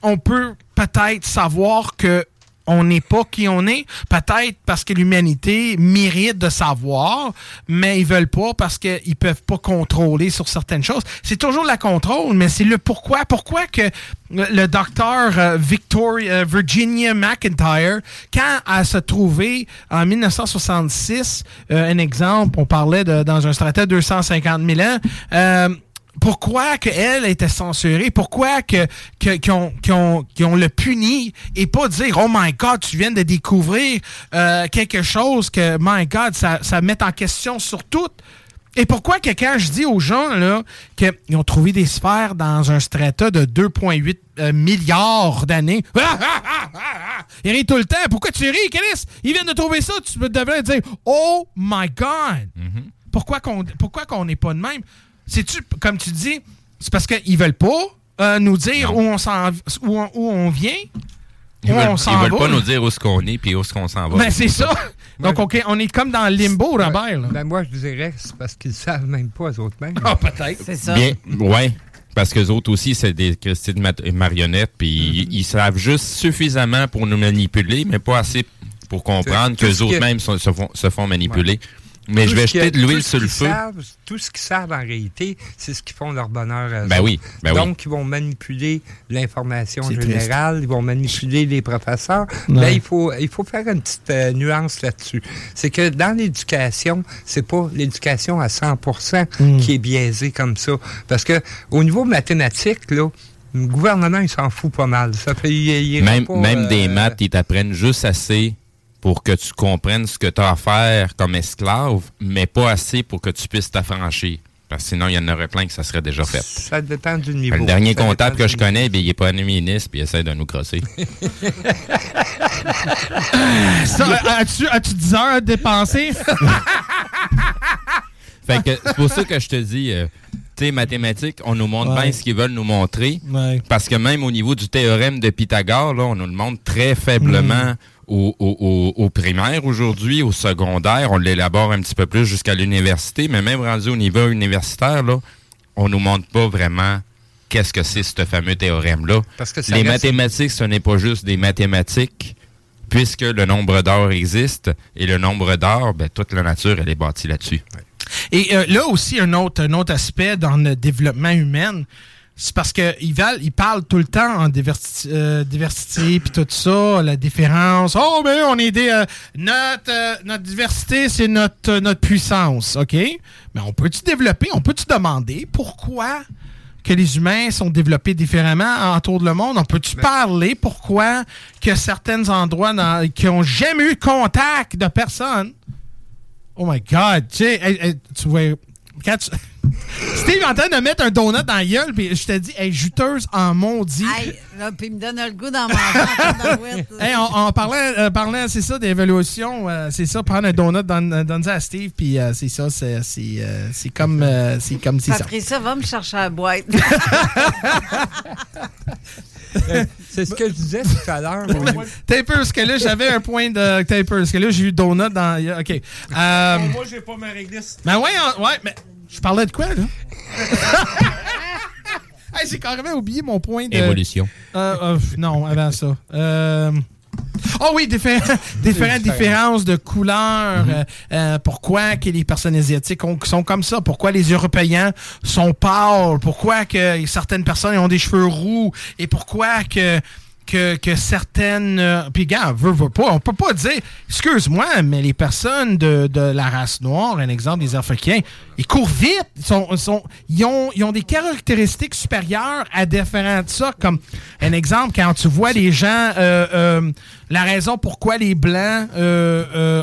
on peut peut-être savoir que on n'est pas qui on est, peut-être parce que l'humanité mérite de savoir, mais ils veulent pas parce qu'ils peuvent pas contrôler sur certaines choses. C'est toujours la contrôle, mais c'est le pourquoi. Pourquoi que le, docteur euh, Victoria, euh, Virginia McIntyre, quand elle se trouvait en 1966, euh, un exemple, on parlait de, dans un stratégie de 250 000 ans, pourquoi qu'elle était censurée, pourquoi que, ont le puni? Et pas dire Oh my God, tu viens de découvrir euh, quelque chose que My God, ça, ça met en question sur tout. Et pourquoi que quand je dis aux gens là qu'ils ont trouvé des sphères dans un strata de 2,8 euh, milliards d'années, ah, ah, ah, ils rient tout le temps. Pourquoi tu ris, Chris? Ils viennent de trouver ça, tu devrais dire Oh my God! Pourquoi qu'on pourquoi qu'on n'est pas de même? C'est-tu, comme tu dis, c'est parce qu'ils veulent pas euh, nous dire où on, s'en, où, on, où on vient? Ils veulent, on ils veulent va? pas nous dire où est-ce qu'on est puis où est-ce qu'on s'en va. Ben, c'est ça. Donc, OK, on est comme dans le limbo, Robert. là. Ben, moi, je dirais que c'est parce qu'ils ne savent même pas, eux autres mêmes. Ah, peut-être. C'est ça. Bien, ouais. Parce que autres aussi, c'est des Christy de mat- marionnettes, puis Mm-hmm. ils, ils savent juste suffisamment pour nous manipuler, mais pas assez pour comprendre Tout que ce autres mêmes sont- se, font, se font manipuler. Mais Tout je vais jeter de l'huile sur le qu'ils feu. savent- tout ce qu'ils savent en réalité, c'est ce qui font leur bonheur. à Ben oui, ben oui. Donc, ils vont manipuler l'information générale, ils vont manipuler les professeurs. Mais il faut, il faut faire une petite euh, nuance là-dessus. C'est que dans l'éducation, c'est pas l'éducation à 100 Mm. qui est biaisée comme ça. Parce que au niveau mathématique, là, le gouvernement, il s'en fout pas mal. Ça fait, il- il Même, pas, même euh, des maths, ils t'apprennent juste assez pour que tu comprennes ce que tu as à faire comme esclave, mais pas assez pour que tu puisses t'affranchir. Parce que sinon, il y en aurait plein que ça serait déjà fait. Ça dépend du niveau. Le dernier Ça comptable que je connais, ben, il est pas un ministre, puis il essaie de nous crosser. As-tu, as-tu 10 heures à dépenser? Fait que c'est pour ça que je te dis, euh, tu sais, mathématiques, on nous montre Ouais. bien ce qu'ils veulent nous montrer. Ouais. Parce que même au niveau du théorème de Pythagore, là, on nous le montre très faiblement Mm. Au, au, au- primaire aujourd'hui, au secondaire. On l'élabore un petit peu plus jusqu'à l'université, mais même rendu au niveau universitaire, là, on nous montre pas vraiment qu'est-ce que c'est ce fameux théorème-là. Parce que ça Les reste- mathématiques, ce n'est pas juste des mathématiques, puisque le nombre d'heures existe, et le nombre d'heures, ben, toute la nature, elle est bâtie là-dessus. Et euh, là aussi, un autre, un autre aspect dans le développement humain, c'est parce qu'ils ils parlent tout le temps en diversité, euh, diversité puis tout ça, la différence. Oh, mais on est des. euh, notre, euh, notre diversité, c'est notre, euh, notre puissance, OK? Mais on peut-tu développer, on peut-tu demander pourquoi que les humains sont développés différemment autour de le monde? On peut-tu parler pourquoi que certains endroits dans- qui n'ont jamais eu contact de personne Oh my God! Tu sais, hey, hey, tu vois. Quand tu... Steve est en train de mettre un donut dans la gueule, puis je te dis, elle est juteuse en maudit. Là, puis il me donne le goût d'en manger. Hey, on, on parlait, euh, parlait, c'est ça, d'évaluation. euh, c'est ça, prendre un donut, donne, donne ça à Steve, puis euh, c'est ça, c'est, c'est, euh, c'est comme, euh, c'est comme si ça. Patricia, va me chercher la boîte. Euh, C'est ce que je disais tout à l'heure. un peu, parce que là, j'avais un point de. Un peu, parce que là, j'ai eu donut dans. OK. Euh, Moi, j'ai pas ma réglisse. Ben ouais, hein, ouais, mais je parlais de quoi, là? Hey, j'ai carrément oublié mon point de... Évolution. Euh, euh, non, avant ça. Euh... Oh oui, diffé- différentes différent. différences de couleurs. euh, pourquoi que les personnes asiatiques ont- sont comme ça? Pourquoi les Européens sont pâles? Pourquoi que certaines personnes ont des cheveux roux? Et pourquoi que que, certaines. euh, Puis, gars, veut, pas. On peut pas dire, excuse-moi, mais les personnes de, la race noire, un exemple des Africains, ils courent vite. Ils, ont, des caractéristiques supérieures à différents de ça. Comme un exemple, quand tu vois les gens, euh, euh, la raison pourquoi les Blancs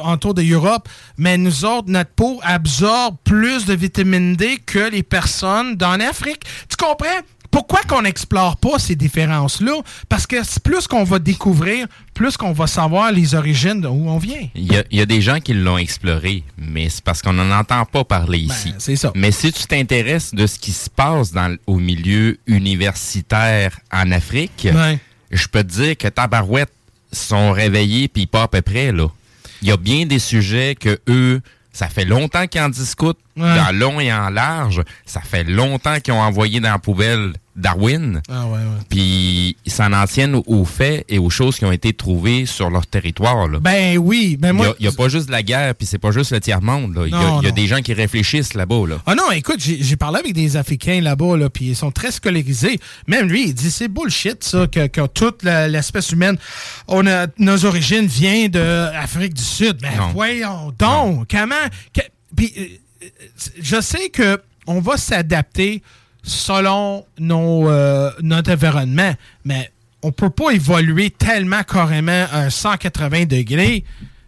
autour de l'Europe, mais nous autres, notre peau absorbe plus de vitamine D que les personnes dans l'Afrique. Tu comprends? Pourquoi qu'on n'explore pas ces différences-là? Parce que plus qu'on va découvrir, plus qu'on va savoir les origines d'où on vient. Il y, a, il y a des gens qui l'ont exploré, mais c'est parce qu'on n'en entend pas parler ici. Ben, c'est ça. Mais si tu t'intéresses de ce qui se passe dans, au milieu universitaire en Afrique, je peux te dire que Tabarouette sont réveillés puis pas à peu près, là. Il y a bien des sujets que eux, ça fait longtemps qu'ils en discutent, Ouais. dans long et en large. Ça fait longtemps qu'ils ont envoyé dans la poubelle Darwin. Ah ouais, ouais. Puis ils s'en en tiennent aux- faits et aux choses qui ont été trouvées sur leur territoire. Là. Ben oui, ben moi... Il n'y a, pas juste de la guerre, puis c'est pas juste le tiers-monde. Il y a, y des gens qui réfléchissent là-bas. Là. Ah non, écoute, j'ai parlé avec des Africains là-bas, là, puis ils sont très scolarisés. Même lui, il dit c'est bullshit, ça, que, que toute l'espèce humaine, on a, nos origines viennent de Afrique du Sud. Ben Non. voyons donc, comment... que- puis, euh, je sais que on va s'adapter selon nos, euh, notre environnement, mais on peut pas évoluer tellement carrément à un 180 degrés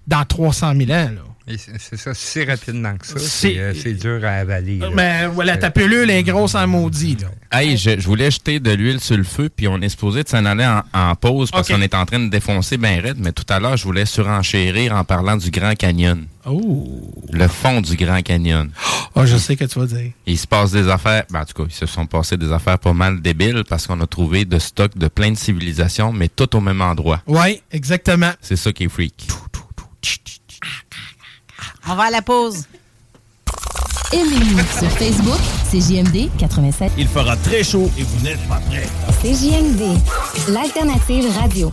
dans 300 000 ans. C'est ça, si rapidement que ça, C'est- euh, dur à avaler. Mais voilà, ta pilule est grosse en maudit, là. Hey, je, je voulais jeter de l'huile sur le feu, puis on est supposé de s'en aller en, en pause parce qu'on est en train de défoncer ben raide, mais tout à l'heure, je voulais surenchérir en parlant du Grand Canyon. Oh! Le fond du Grand Canyon. Ah, je sais que tu vas dire. Il se passe des affaires, ben, en tout cas, ils se sont passés des affaires pas mal débiles parce qu'on a trouvé de stock de plein de civilisations, mais tout au même endroit. Oui, exactement. C'est ça qui est freak. On va à la pause. Aimez-nous sur Facebook, c'est JMD 87. Il fera très chaud et vous n'êtes pas prêts. C'est JMD, l'alternative radio.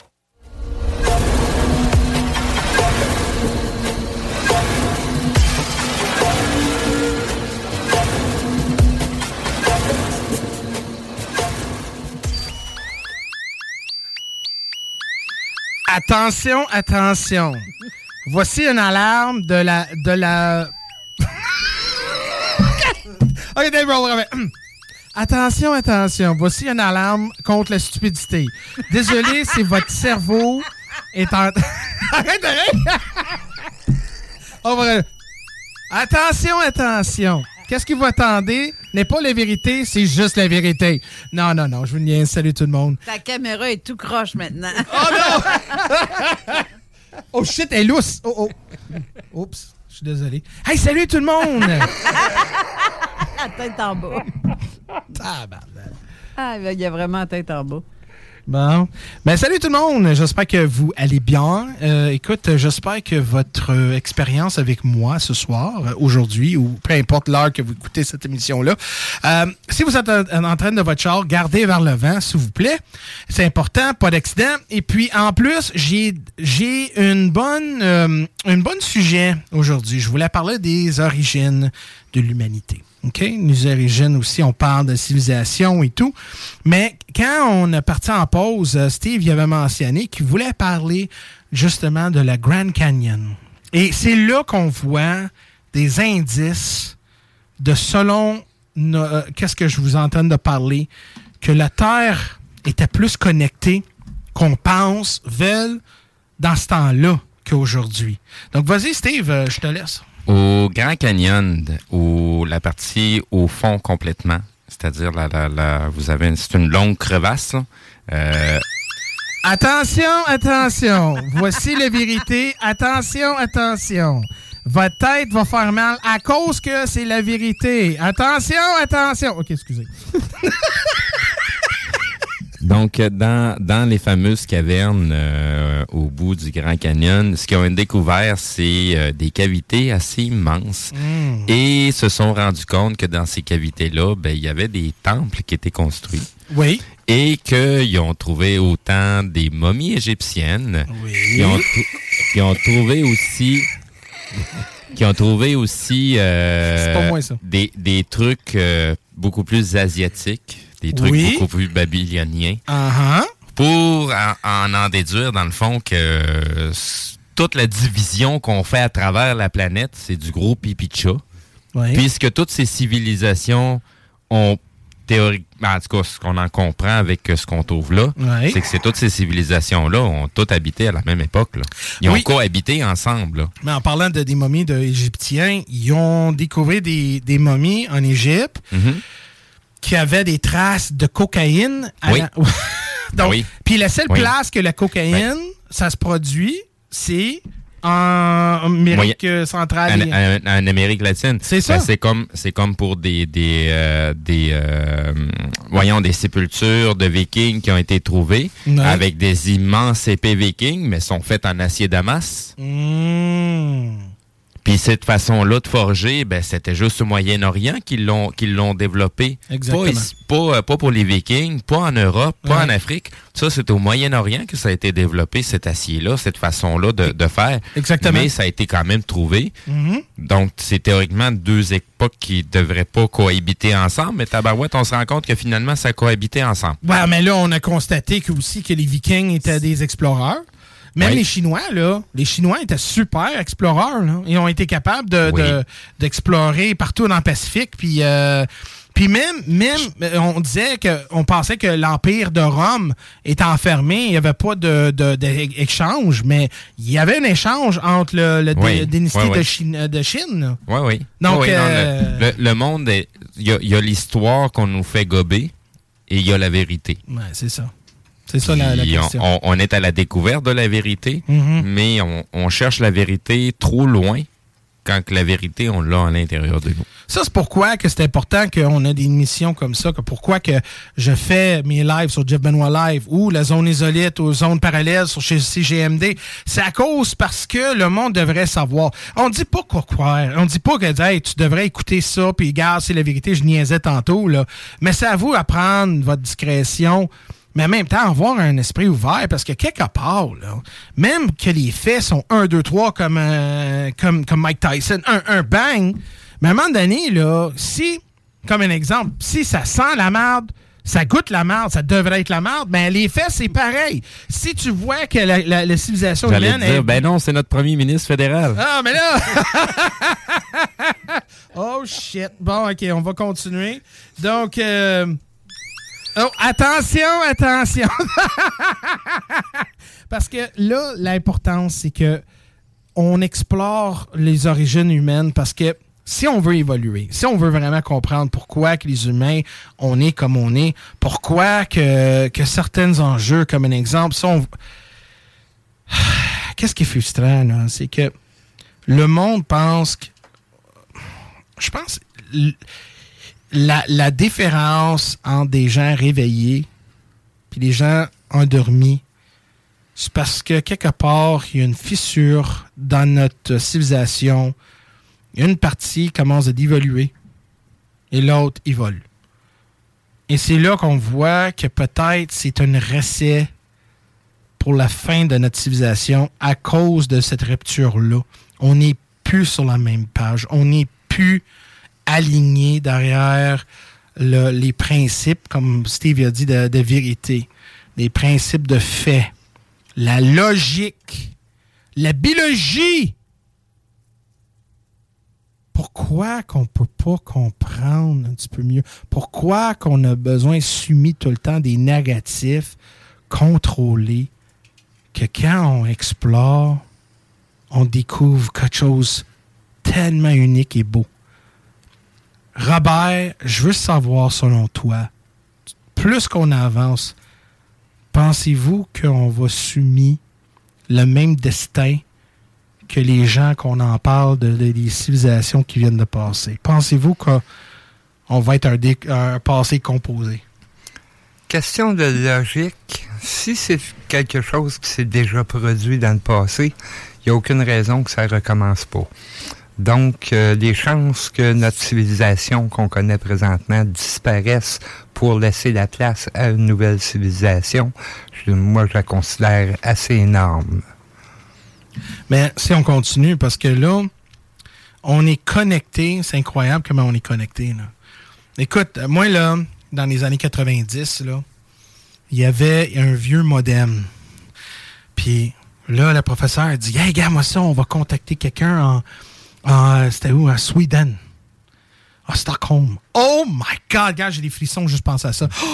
Attention, attention. Voici une alarme de la. de la. ok, Dave, on. Attention, attention. Voici une alarme contre la stupidité. Désolé si votre cerveau est en. Arrête, va- Attention, attention. Qu'est-ce que vous attendez? N'est pas la vérité, c'est juste la vérité. Non, non, non, je vous niaise. Salut tout le monde. Ta caméra est tout croche maintenant. Oh shit, elle est lousse. Oh, oh. Oups, je suis désolé. Hey, salut tout le monde! la tête en bas. Ah, il y a vraiment la tête en bas. Bon. Ben, salut tout le monde. J'espère que vous allez bien. Euh, écoute, j'espère que votre expérience avec moi ce soir, euh, aujourd'hui, ou peu importe l'heure que vous écoutez cette émission-là, euh, si vous êtes en, en train de votre char, gardez vers le vent, s'il vous plaît. C'est important, pas d'accident. Et puis, en plus, j'ai j'ai une bonne, euh, une bonne sujet aujourd'hui. Je voulais parler des origines de l'humanité. OK? Les origines aussi, on parle de civilisation et tout. Mais quand on est parti en pause, euh, Steve il avait mentionné qu'il voulait parler justement de la Grand Canyon. Et c'est là qu'on voit des indices de selon euh, qu'est-ce que je vous entends de parler, que la Terre était plus connectée qu'on pense, veulent, dans ce temps-là qu'aujourd'hui. Donc vas-y, Steve, euh, je te laisse. Au Grand Canyon, ou la partie au fond complètement, c'est-à-dire la, la, vous avez une- c'est une longue crevasse. Euh, Attention, attention. Voici la vérité. Attention, attention. Votre tête va faire mal à cause que c'est la vérité. Attention, attention. OK, excusez. donc dans, dans les fameuses cavernes euh, au bout du Grand Canyon, ce qu'ils ont découvert, c'est euh, des cavités assez immenses. Mm. Et se sont rendus compte que dans ces cavités-là, ben, il y avait des temples qui étaient construits. Oui. Et qu'ils ont trouvé autant des momies égyptiennes. Ils, ont, trou- ils ont trouvé aussi... qui ont trouvé aussi euh, C'est pas moi, ça. Des, des trucs euh, beaucoup plus asiatiques, des trucs Oui. beaucoup plus babyloniens Ah pour en, en en déduire, dans le fond, que toute la division qu'on fait à travers la planète, c'est du gros pipi de chat. Oui. Puisque toutes ces civilisations ont théoriquement, en tout cas, ce qu'on en comprend avec euh, ce qu'on trouve là, Oui. c'est que c'est toutes ces civilisations-là ont toutes habité à la même époque. là. Ils ont cohabité ensemble. là. Mais en parlant de des momies de Égyptiens, ils ont découvert des, des momies en Égypte Mhm. Qui avaient des traces de cocaïne. à Oui. la- Donc, Oui. Puis la seule Oui. Ben. place que la cocaïne, ça se produit, c'est en Amérique centrale. En, en- en Amérique latine. C'est ça. Ben, c'est comme c'est comme pour des des euh, des euh, voyons des sépultures de Vikings qui ont été trouvées Ouais. avec des immenses épées Vikings, mais sont faites en acier damas. Mmh. Puis cette façon-là de forger, ben c'était juste au Moyen-Orient qu'ils l'ont qu'ils l'ont développé. Exactement. Pas, ici- pas, euh, pas pour les Vikings, pas en Europe, pas Ouais. en Afrique. Ça, c'est au Moyen-Orient que ça a été développé, cet acier-là, cette façon-là de, de faire. Exactement. Mais ça a été quand même trouvé. Mhm. Donc, c'est théoriquement deux époques qui devraient pas cohabiter ensemble, mais tabarouette, on se rend compte que finalement, ça cohabitait ensemble. Ouais, mais là, on a constaté que aussi que les Vikings étaient des exploreurs. Même Oui. les Chinois, là, les Chinois étaient super exploreurs. Là. Ils ont été capables de- Oui. de- d'explorer partout dans le Pacifique. Puis, euh, puis même, même, euh, on disait que, on pensait que l'empire de Rome était enfermé. Il n'y avait pas de, de- d'échange, mais il y avait un échange entre le, le Oui. dynastie de Chine. De Chine. Oui, oui. Donc, non, euh, le, le- monde, il y a, y a l'histoire qu'on nous fait gober et il y a la vérité. Ouais, c'est ça. C'est ça la, on- question. on, on est à la découverte de la vérité, Mhm. mais on, on cherche la vérité trop loin quand que la vérité, on l'a à l'intérieur de nous. Ça, c'est pourquoi que c'est important qu'on a des émissions comme ça, que pourquoi que je fais mes lives sur Jeff Benoit Live ou la zone isolite ou zone parallèle sur chez CGMD. C'est à cause parce que le monde devrait savoir. On dit pas quoi croire. On dit pas que hey, tu devrais écouter ça, puis regarde, c'est la vérité, je niaisais tantôt, là. Mais c'est à vous à prendre votre discrétion. Mais en même temps, avoir un esprit ouvert, parce que quelque part, là, même que les faits sont 1, 2, 3 comme, euh, comme, comme Mike Tyson, un, un bang, mais à un moment donné, là, si, comme un exemple, si ça sent la merde, ça goûte la merde, ça devrait être la merde, ben les faits, c'est pareil. Si tu vois que la, la- la civilisation humaine dire, est- ben non, c'est notre premier ministre fédéral. ah, mais là! oh, shit. Bon, OK, on va continuer. Donc, euh, oh, attention, attention! Parce que là, l'importance, c'est que on explore les origines humaines parce que si on veut évoluer, si on veut vraiment comprendre pourquoi les humains, on est comme on est, pourquoi que, que certains enjeux, comme un exemple, sont... Qu'est-ce qui est frustrant, là? C'est que le monde pense que... Je pense... La, différence entre des gens réveillés et des gens endormis, c'est parce que quelque part, il y a une fissure dans notre civilisation. Une partie commence à d'évoluer et l'autre évolue. Et c'est là qu'on voit que peut-être c'est un recet pour la fin de notre civilisation à cause de cette rupture-là. On n'est plus sur la même page. On n'est plus aligné derrière le- les principes, comme Steve a dit, de, de vérité, les principes de fait, la logique, la biologie. Pourquoi qu'on peut pas comprendre un petit peu mieux? Pourquoi qu'on a besoin soumis tout le temps des négatifs contrôlés que quand on explore, on découvre quelque chose tellement unique et beau? Robert, je veux savoir selon toi, plus qu'on avance, pensez-vous qu'on va soumis le même destin que les gens qu'on en parle de, de- des civilisations qui viennent de passer? Pensez-vous qu'on va être un, passé composé? Question de logique. Si c'est quelque chose qui s'est déjà produit dans le passé, il n'y a aucune raison que ça recommence pas. Donc, euh, les chances que notre civilisation qu'on connaît présentement disparaisse pour laisser la place à une nouvelle civilisation, moi, je la considère assez énorme. Mais si on continue, parce que là, on est connecté. C'est incroyable comment on est connecté. Écoute, moi, là, dans les années 90, là, il y avait un vieux modem. Puis là, le professeur dit Hey, regarde-moi ça, on va contacter quelqu'un en. En- C'était où? À Sweden. À Stockholm. Oh my God, gars, j'ai des frissons, juste penser à ça. Oh!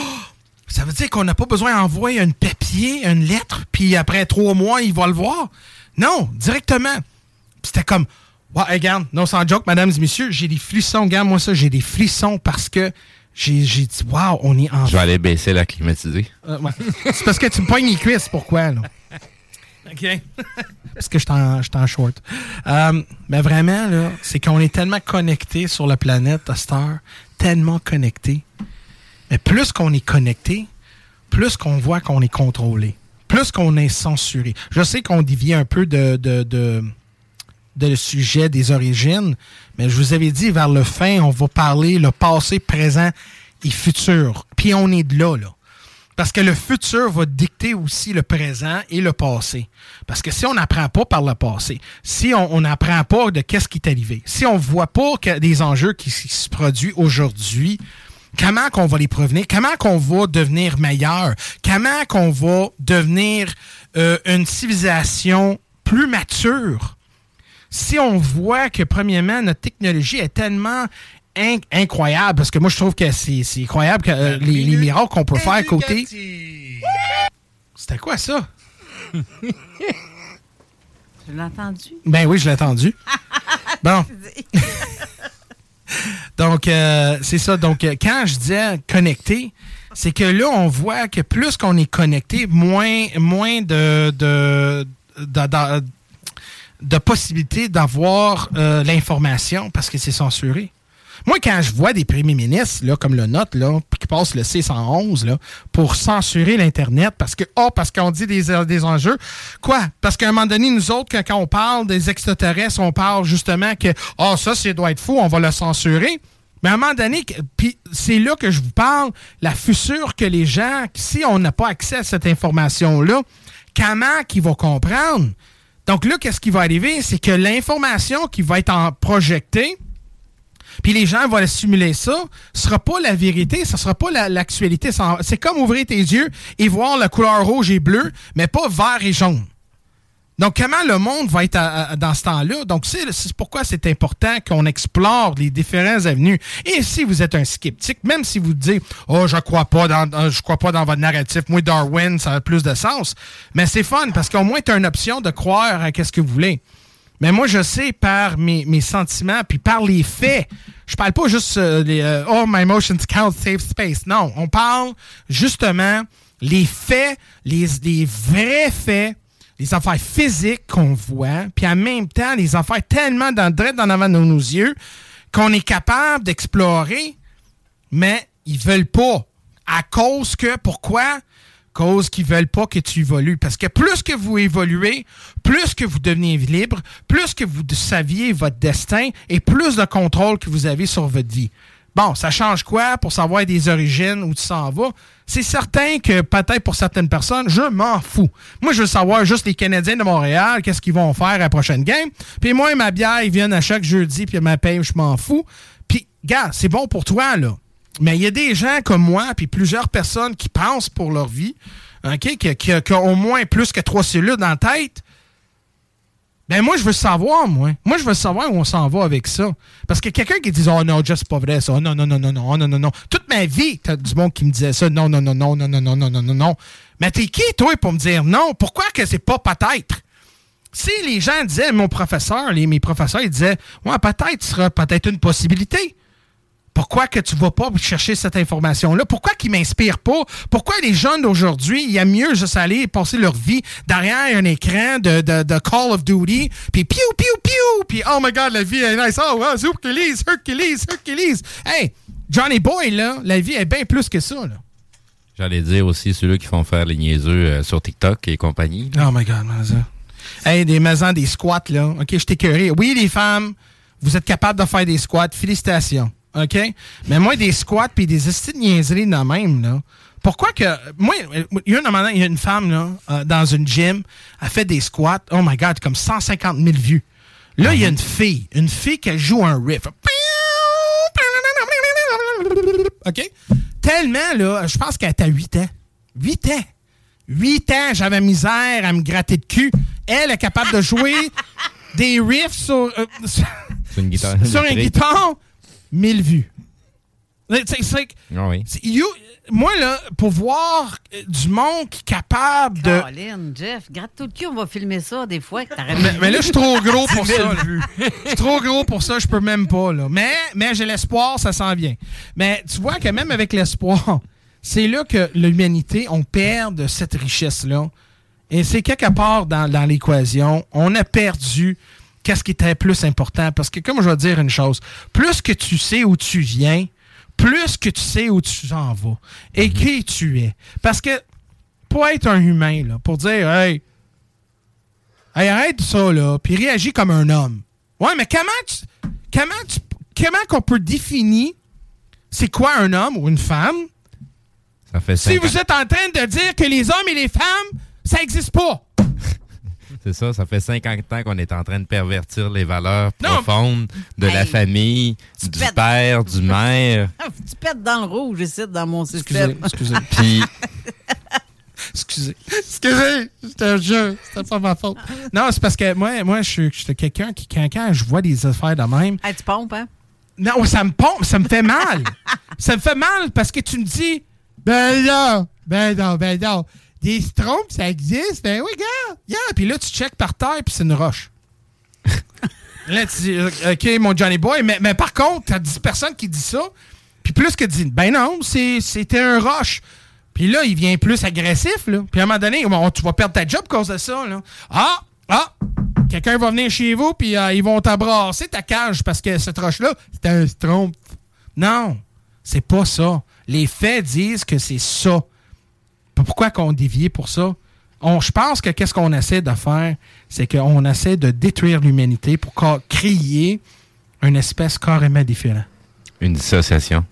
ça veut dire qu'on n'a pas besoin d'envoyer un papier, une lettre, puis après trois mois, il va le voir? Non, directement. C'était comme, ouais, hey, regarde, non, sans joke, mesdames et messieurs, j'ai des frissons. Regarde, moi ça, j'ai des frissons parce que j'ai dit, wow, on est en. Je vais aller baisser la climatisée. Euh, ouais. C'est parce que tu me pognes les cuisses, pourquoi, là? OK. parce que je suis en, short. Euh, mais vraiment, là, c'est qu'on est tellement connectés sur la planète à tellement connectés. Mais plus qu'on est connecté, plus qu'on voit qu'on est contrôlé, plus qu'on est censuré. Je sais qu'on dévie un peu de, de, de, de le sujet des origines, mais je vous avais dit, vers le fin, on va parler le passé, présent et futur. Puis on est de là, là. Parce que le futur va dicter aussi le présent et le passé. Parce que si on n'apprend pas par le passé, si on n'apprend pas de qu'est-ce qui est arrivé, si on voit pas que des enjeux qui, se produisent aujourd'hui, comment qu'on va les prévenir, comment qu'on va devenir meilleur, comment qu'on va devenir euh, une civilisation plus mature, si on voit que, premièrement, notre technologie est tellement inc- incroyable, parce que moi, je trouve que c'est c'est incroyable que, euh, les, les miracles qu'on peut faire côté. C'était quoi ça? Tu l'as entendu? Ben oui, je l'ai entendu. Bon. Donc, euh, c'est ça. Donc, euh, quand je disais connecté, c'est que là, on voit que plus qu'on est connecté, moins, moins de, de, de, de- de possibilités d'avoir euh, l'information parce que c'est censuré. Moi, quand je vois des premiers ministres, là, comme le nôtre, là, qui passent le C111 là, pour censurer l'Internet parce que, oh, parce qu'on dit des, enjeux. Quoi? Parce qu'à un moment donné, nous autres, quand, on parle des extraterrestres, on parle justement que, oh, ça, c'est doit être fou, on va le censurer. Mais à un moment donné, c'est là que je vous parle, la fissure que les gens, si on n'a pas accès à cette information-là, comment qu'ils vont comprendre? Donc là, qu'est-ce qui va arriver? C'est que l'information qui va être en projetée, puis les gens vont simuler ça, ce sera pas la vérité, ce sera pas la- l'actualité. C'est comme ouvrir tes yeux et voir la couleur rouge et bleu, mais pas vert et jaune. Donc, comment le monde va être dans ce temps-là? Donc, c'est pourquoi c'est important qu'on explore les différents avenues. Et si vous êtes un sceptique, même si vous dites « Oh, je crois euh, crois pas dans votre narratif, moi, Darwin, ça a plus de sens. » Mais c'est fun, parce qu'au moins, tu as une option de croire à ce que vous voulez. Mais moi, je sais par mes, mes sentiments, puis par les faits. Je parle pas juste euh, les, euh, Oh, my emotions count, safe space. Non, on parle justement les faits, les, les vrais faits, les affaires physiques qu'on voit, puis en même temps, les affaires tellement dans, direct avant de nos yeux qu'on est capable d'explorer, mais ils veulent pas. À cause que, pourquoi? Cause qu'ils veulent pas que tu évolues. Parce que plus que vous évoluez, plus que vous devenez libre, plus que vous saviez votre destin et plus de contrôle que vous avez sur votre vie. Bon, ça change quoi pour savoir des origines, où tu s'en vas? C'est certain que peut-être pour certaines personnes, je m'en fous. Moi, je veux savoir juste les Canadiens de Montréal, qu'est-ce qu'ils vont faire à la prochaine game. Puis moi, ma bière, ils viennent à chaque jeudi, puis ma paye, je m'en fous. Puis, gars, c'est bon pour toi, là. Mais il y a des gens comme moi, puis plusieurs personnes qui pensent pour leur vie, OK, qui, ont au moins plus que trois cellules dans la tête. Ben moi, je veux savoir, moi. Moi, je veux savoir où on s'en va avec ça. Parce que quelqu'un qui dit Oh non, just pas vrai ça. Oh, non, non, non, non, non, oh, non, non, non. Toute ma vie, t'as du monde qui me disait ça. Non, non, non, non, non, non, non, non, non, non, non. Mais t'es qui, toi, pour me dire non? Pourquoi que c'est pas peut-être? Si les gens disaient, mon professeur, les, mes professeurs, ils disaient Ouais, peut-être, ce sera peut-être une possibilité. Pourquoi que tu vas pas chercher cette information-là? Pourquoi qu'ils m'inspirent pas? Pourquoi les jeunes d'aujourd'hui, il y a mieux juste aller passer leur vie derrière un écran de, de, de Call of Duty, puis piou, piou, piou, puis oh my God, la vie est nice. Oh, wow, Hercules, Hercules, Hercules. Hey, Johnny Boy, là, la vie est bien plus que ça, là. J'allais dire aussi ceux-là qui font faire les niaiseux euh, sur TikTok et compagnie. Oh my God, ça. Hey, des maisons, des squats, là. OK, je t'écœuré. Oui, les femmes, vous êtes capables de faire des squats. Félicitations. OK? Mais moi, des squats puis des estis de niaiseries de même, là. Pourquoi que. Moi, il y a une, il y a une femme, là, euh, dans une gym, elle fait des squats. Oh my God, comme 150 000 vues. Là, il y a une fille. Une fille qui joue un riff. OK? Tellement, là, je pense qu'elle était à 8 ans. 8 ans. 8 ans, j'avais misère à me gratter de cul. Elle est capable de jouer des riffs sur, euh, sur, une guitare. sur une guitare, 1000 vues. C'est- Ah oui. moi, là, pour voir euh, du monde qui est capable de. Colin, Jeff, gratte tout le cul, on va filmer ça des fois. que Mais, mais là, je suis trop gros pour 10 000 ça. Je suis trop gros pour ça, je peux même pas. Là. Mais, mais j'ai l'espoir, ça s'en vient. Mais tu vois que même avec l'espoir, c'est là que l'humanité, on perd de cette richesse-là. Et c'est quelque part dans, dans l'équation, on a perdu qu'est-ce qui était plus important? Parce que, comme je vais dire une chose, plus que tu sais où tu viens, plus que tu sais où tu en vas et qui tu es. Parce que pour être un humain, là, pour dire, hey, Hey, arrête ça, là, puis réagis comme un homme. Ouais, mais comment tu. Comment tu. Comment qu'on peut définir c'est quoi un homme ou une femme? Ça fait si vous êtes en train de dire que les hommes et les femmes, ça n'existe pas? C'est ça, ça fait 50 ans qu'on est en train de pervertir les valeurs Non. profondes de la famille, du pètes. père, du mère. tu pètes dans le rouge ici, dans mon système. Excusez, excusez. Puis, Excusez. Excusez, c'était un jeu, c'était pas ma faute. Non, c'est parce que moi, moi je suis je suis quelqu'un qui, quand, quand je vois des affaires de même, Hey, tu pompes, hein? Non, ça me pompe, ça me fait mal. ça me fait mal parce que tu me dis, ben non, ben non, ben non. Des strompes, ça existe. Ben oui, gars. Yeah. Puis là, tu checkes par terre, puis c'est une roche. là, tu dis, OK, mon Johnny Boy. Mais, mais par contre, t'as 10 personnes qui disent ça. Puis plus que dit, ben non, c'est- c'était un roche. Puis là, il vient plus agressif, là. Puis à un moment donné, bon, tu vas perdre ta job à cause de ça, là. Ah, ah, quelqu'un va venir chez vous, puis euh, ils vont t'abrasser ta cage parce que cette roche-là, c'était un strompe. Non, c'est pas ça. Les faits disent que c'est ça. Pourquoi qu'on dévie pour ça? On, je pense que qu'est-ce qu'on essaie de faire, c'est qu'on essaie de détruire l'humanité pour créer une espèce carrément différente. une dissociation.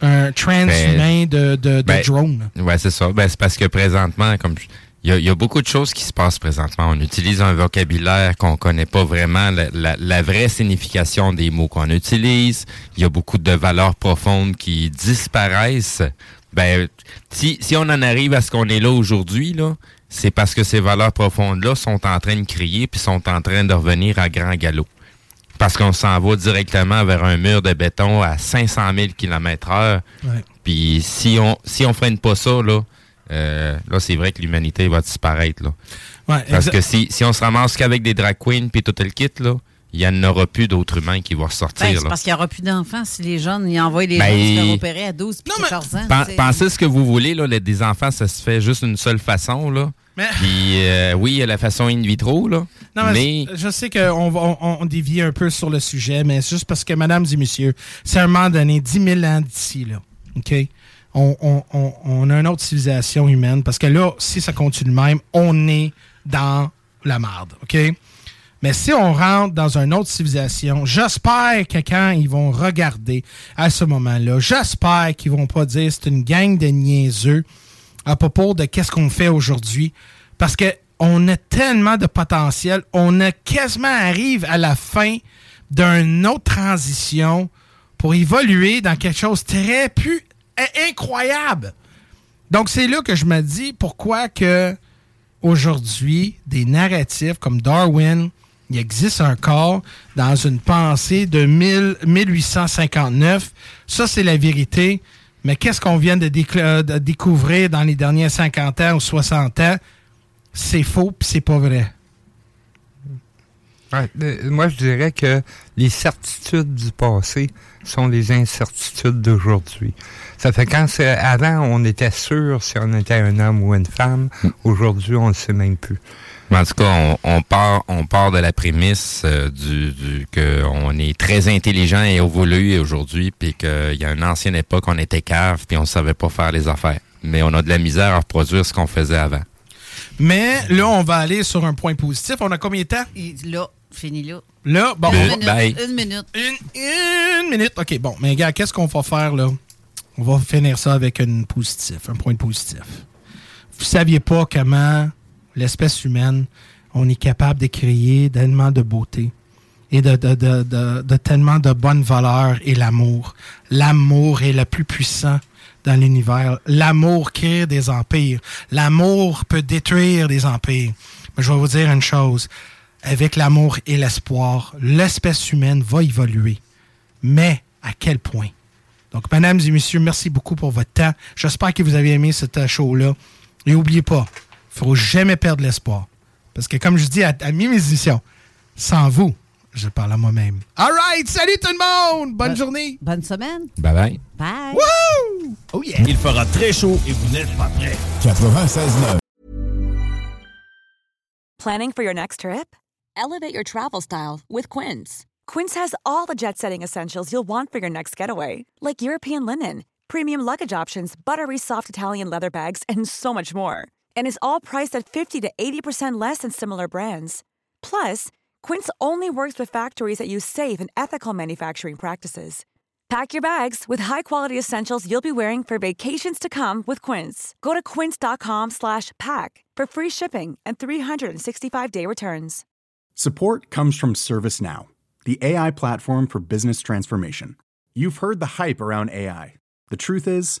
Un transhumain de, de, de Ben, drone. Ouais, c'est ça. Ben, c'est parce que présentement, comme il y, a, il y a beaucoup de choses qui se passent présentement. On utilise un vocabulaire qu'on connaît pas vraiment la, la- la vraie signification des mots qu'on utilise. Il y a beaucoup de valeurs profondes qui disparaissent. Ben, si, si on en arrive à ce qu'on est là aujourd'hui, là, c'est parce que ces valeurs profondes-là sont en train de crier puis sont en train de revenir à grand galop. Parce qu'on s'en va directement vers un mur de béton à 500 000 km heure. Ouais. Puis si on si on freine pas ça, là, euh, là c'est vrai que l'humanité va disparaître. Là. Ouais, Parce que si, si on se ramasse qu'avec des drag queens puis tout le kit, là, il n'y en aura plus d'autres humains qui vont ressortir. Ben, c'est parce qu'il n'y aura plus d'enfants si les jeunes ils envoient les Ben, gens se faire opérer à 12 puis 14 ans. Pen-. Pensez ce que vous voulez, là, les- des enfants, ça se fait juste une seule façon. Là. Mais- Puis euh, oui, il y a la façon in vitro, là. Non, mais, mais je sais qu'on va- on, on dévie un peu sur le sujet, mais c'est juste parce que, mesdames et messieurs, c'est un moment donné, 10 000 ans d'ici, là. OK? On, on- on- on a une autre civilisation humaine, parce que là, si ça continue de même, on est dans la marde, OK? Mais si on rentre dans une autre civilisation, j'espère que quand ils vont regarder à ce moment-là, j'espère qu'ils vont pas dire c'est une gang de niaiseux à propos de qu'est-ce qu'on fait aujourd'hui. Parce que on a tellement de potentiel, on a quasiment arrive à la fin d'une autre transition pour évoluer dans quelque chose de très plus in- incroyable. Donc c'est là que je me dis pourquoi que aujourd'hui des narratifs comme Darwin, il existe encore dans une pensée de 1000 1859. Ça c'est la vérité. Mais qu'est-ce qu'on vient de, décla- de découvrir dans les derniers 50 ans ou 60 ans? C'est faux puis c'est pas vrai. Ouais, euh, moi, je dirais que les certitudes du passé sont les incertitudes d'aujourd'hui. Ça fait quand c'est avant, on était sûr si on était un homme ou une femme. Aujourd'hui, on ne le sait même plus. Mais en tout cas, on, on part, on part de la prémisse euh, du, du qu'on est très intelligent et évolué aujourd'hui, puis qu'il y a une ancienne époque, on était cave, puis on savait pas faire les affaires. mais on a de la misère à reproduire ce qu'on faisait avant. Mais là, on va aller sur un point positif. On a combien de temps? Et là, fini là. Là, bon, Une on minute. va- Une minute. Une minute. OK, bon. Mais gars, qu'est-ce qu'on va faire là? On va finir ça avec une positif, un point positif. Vous saviez pas comment l'espèce humaine, on est capable de créer tellement de beauté et de, de, de, tellement de bonnes valeurs et l'amour. L'amour est le plus puissant dans l'univers. L'amour crée des empires. L'amour peut détruire des empires. Mais je vais vous dire une chose. Avec l'amour et l'espoir, l'espèce humaine va évoluer. Mais à quel point? Donc, mesdames et messieurs, merci beaucoup pour votre temps. J'espère que vous avez aimé cette show-là. Et n'oubliez pas, faut jamais perdre l'espoir. Parce que, comme je dis à, à mes musiciens, sans vous, je parle à moi-même. All right! Salut tout le monde! Bonne journée! Bonne semaine! Bye bye. Bye! Woo! Oh yeah! Il fera très chaud et vous n'êtes pas prêts. 96.9. Planning for your next trip? Elevate your travel style with Quince. Quince has all the jet setting essentials you'll want for your next getaway, like European linen, premium luggage options, buttery soft Italian leather bags, and so much more. And is all priced at 50 to 80% less than similar brands. Plus, Quince only works with factories that use safe and ethical manufacturing practices. Pack your bags with high-quality essentials you'll be wearing for vacations to come with Quince. Go to quince.com slash pack for free shipping and 365-day returns. Support comes from ServiceNow, the AI platform for business transformation. You've heard the hype around AI. The truth is,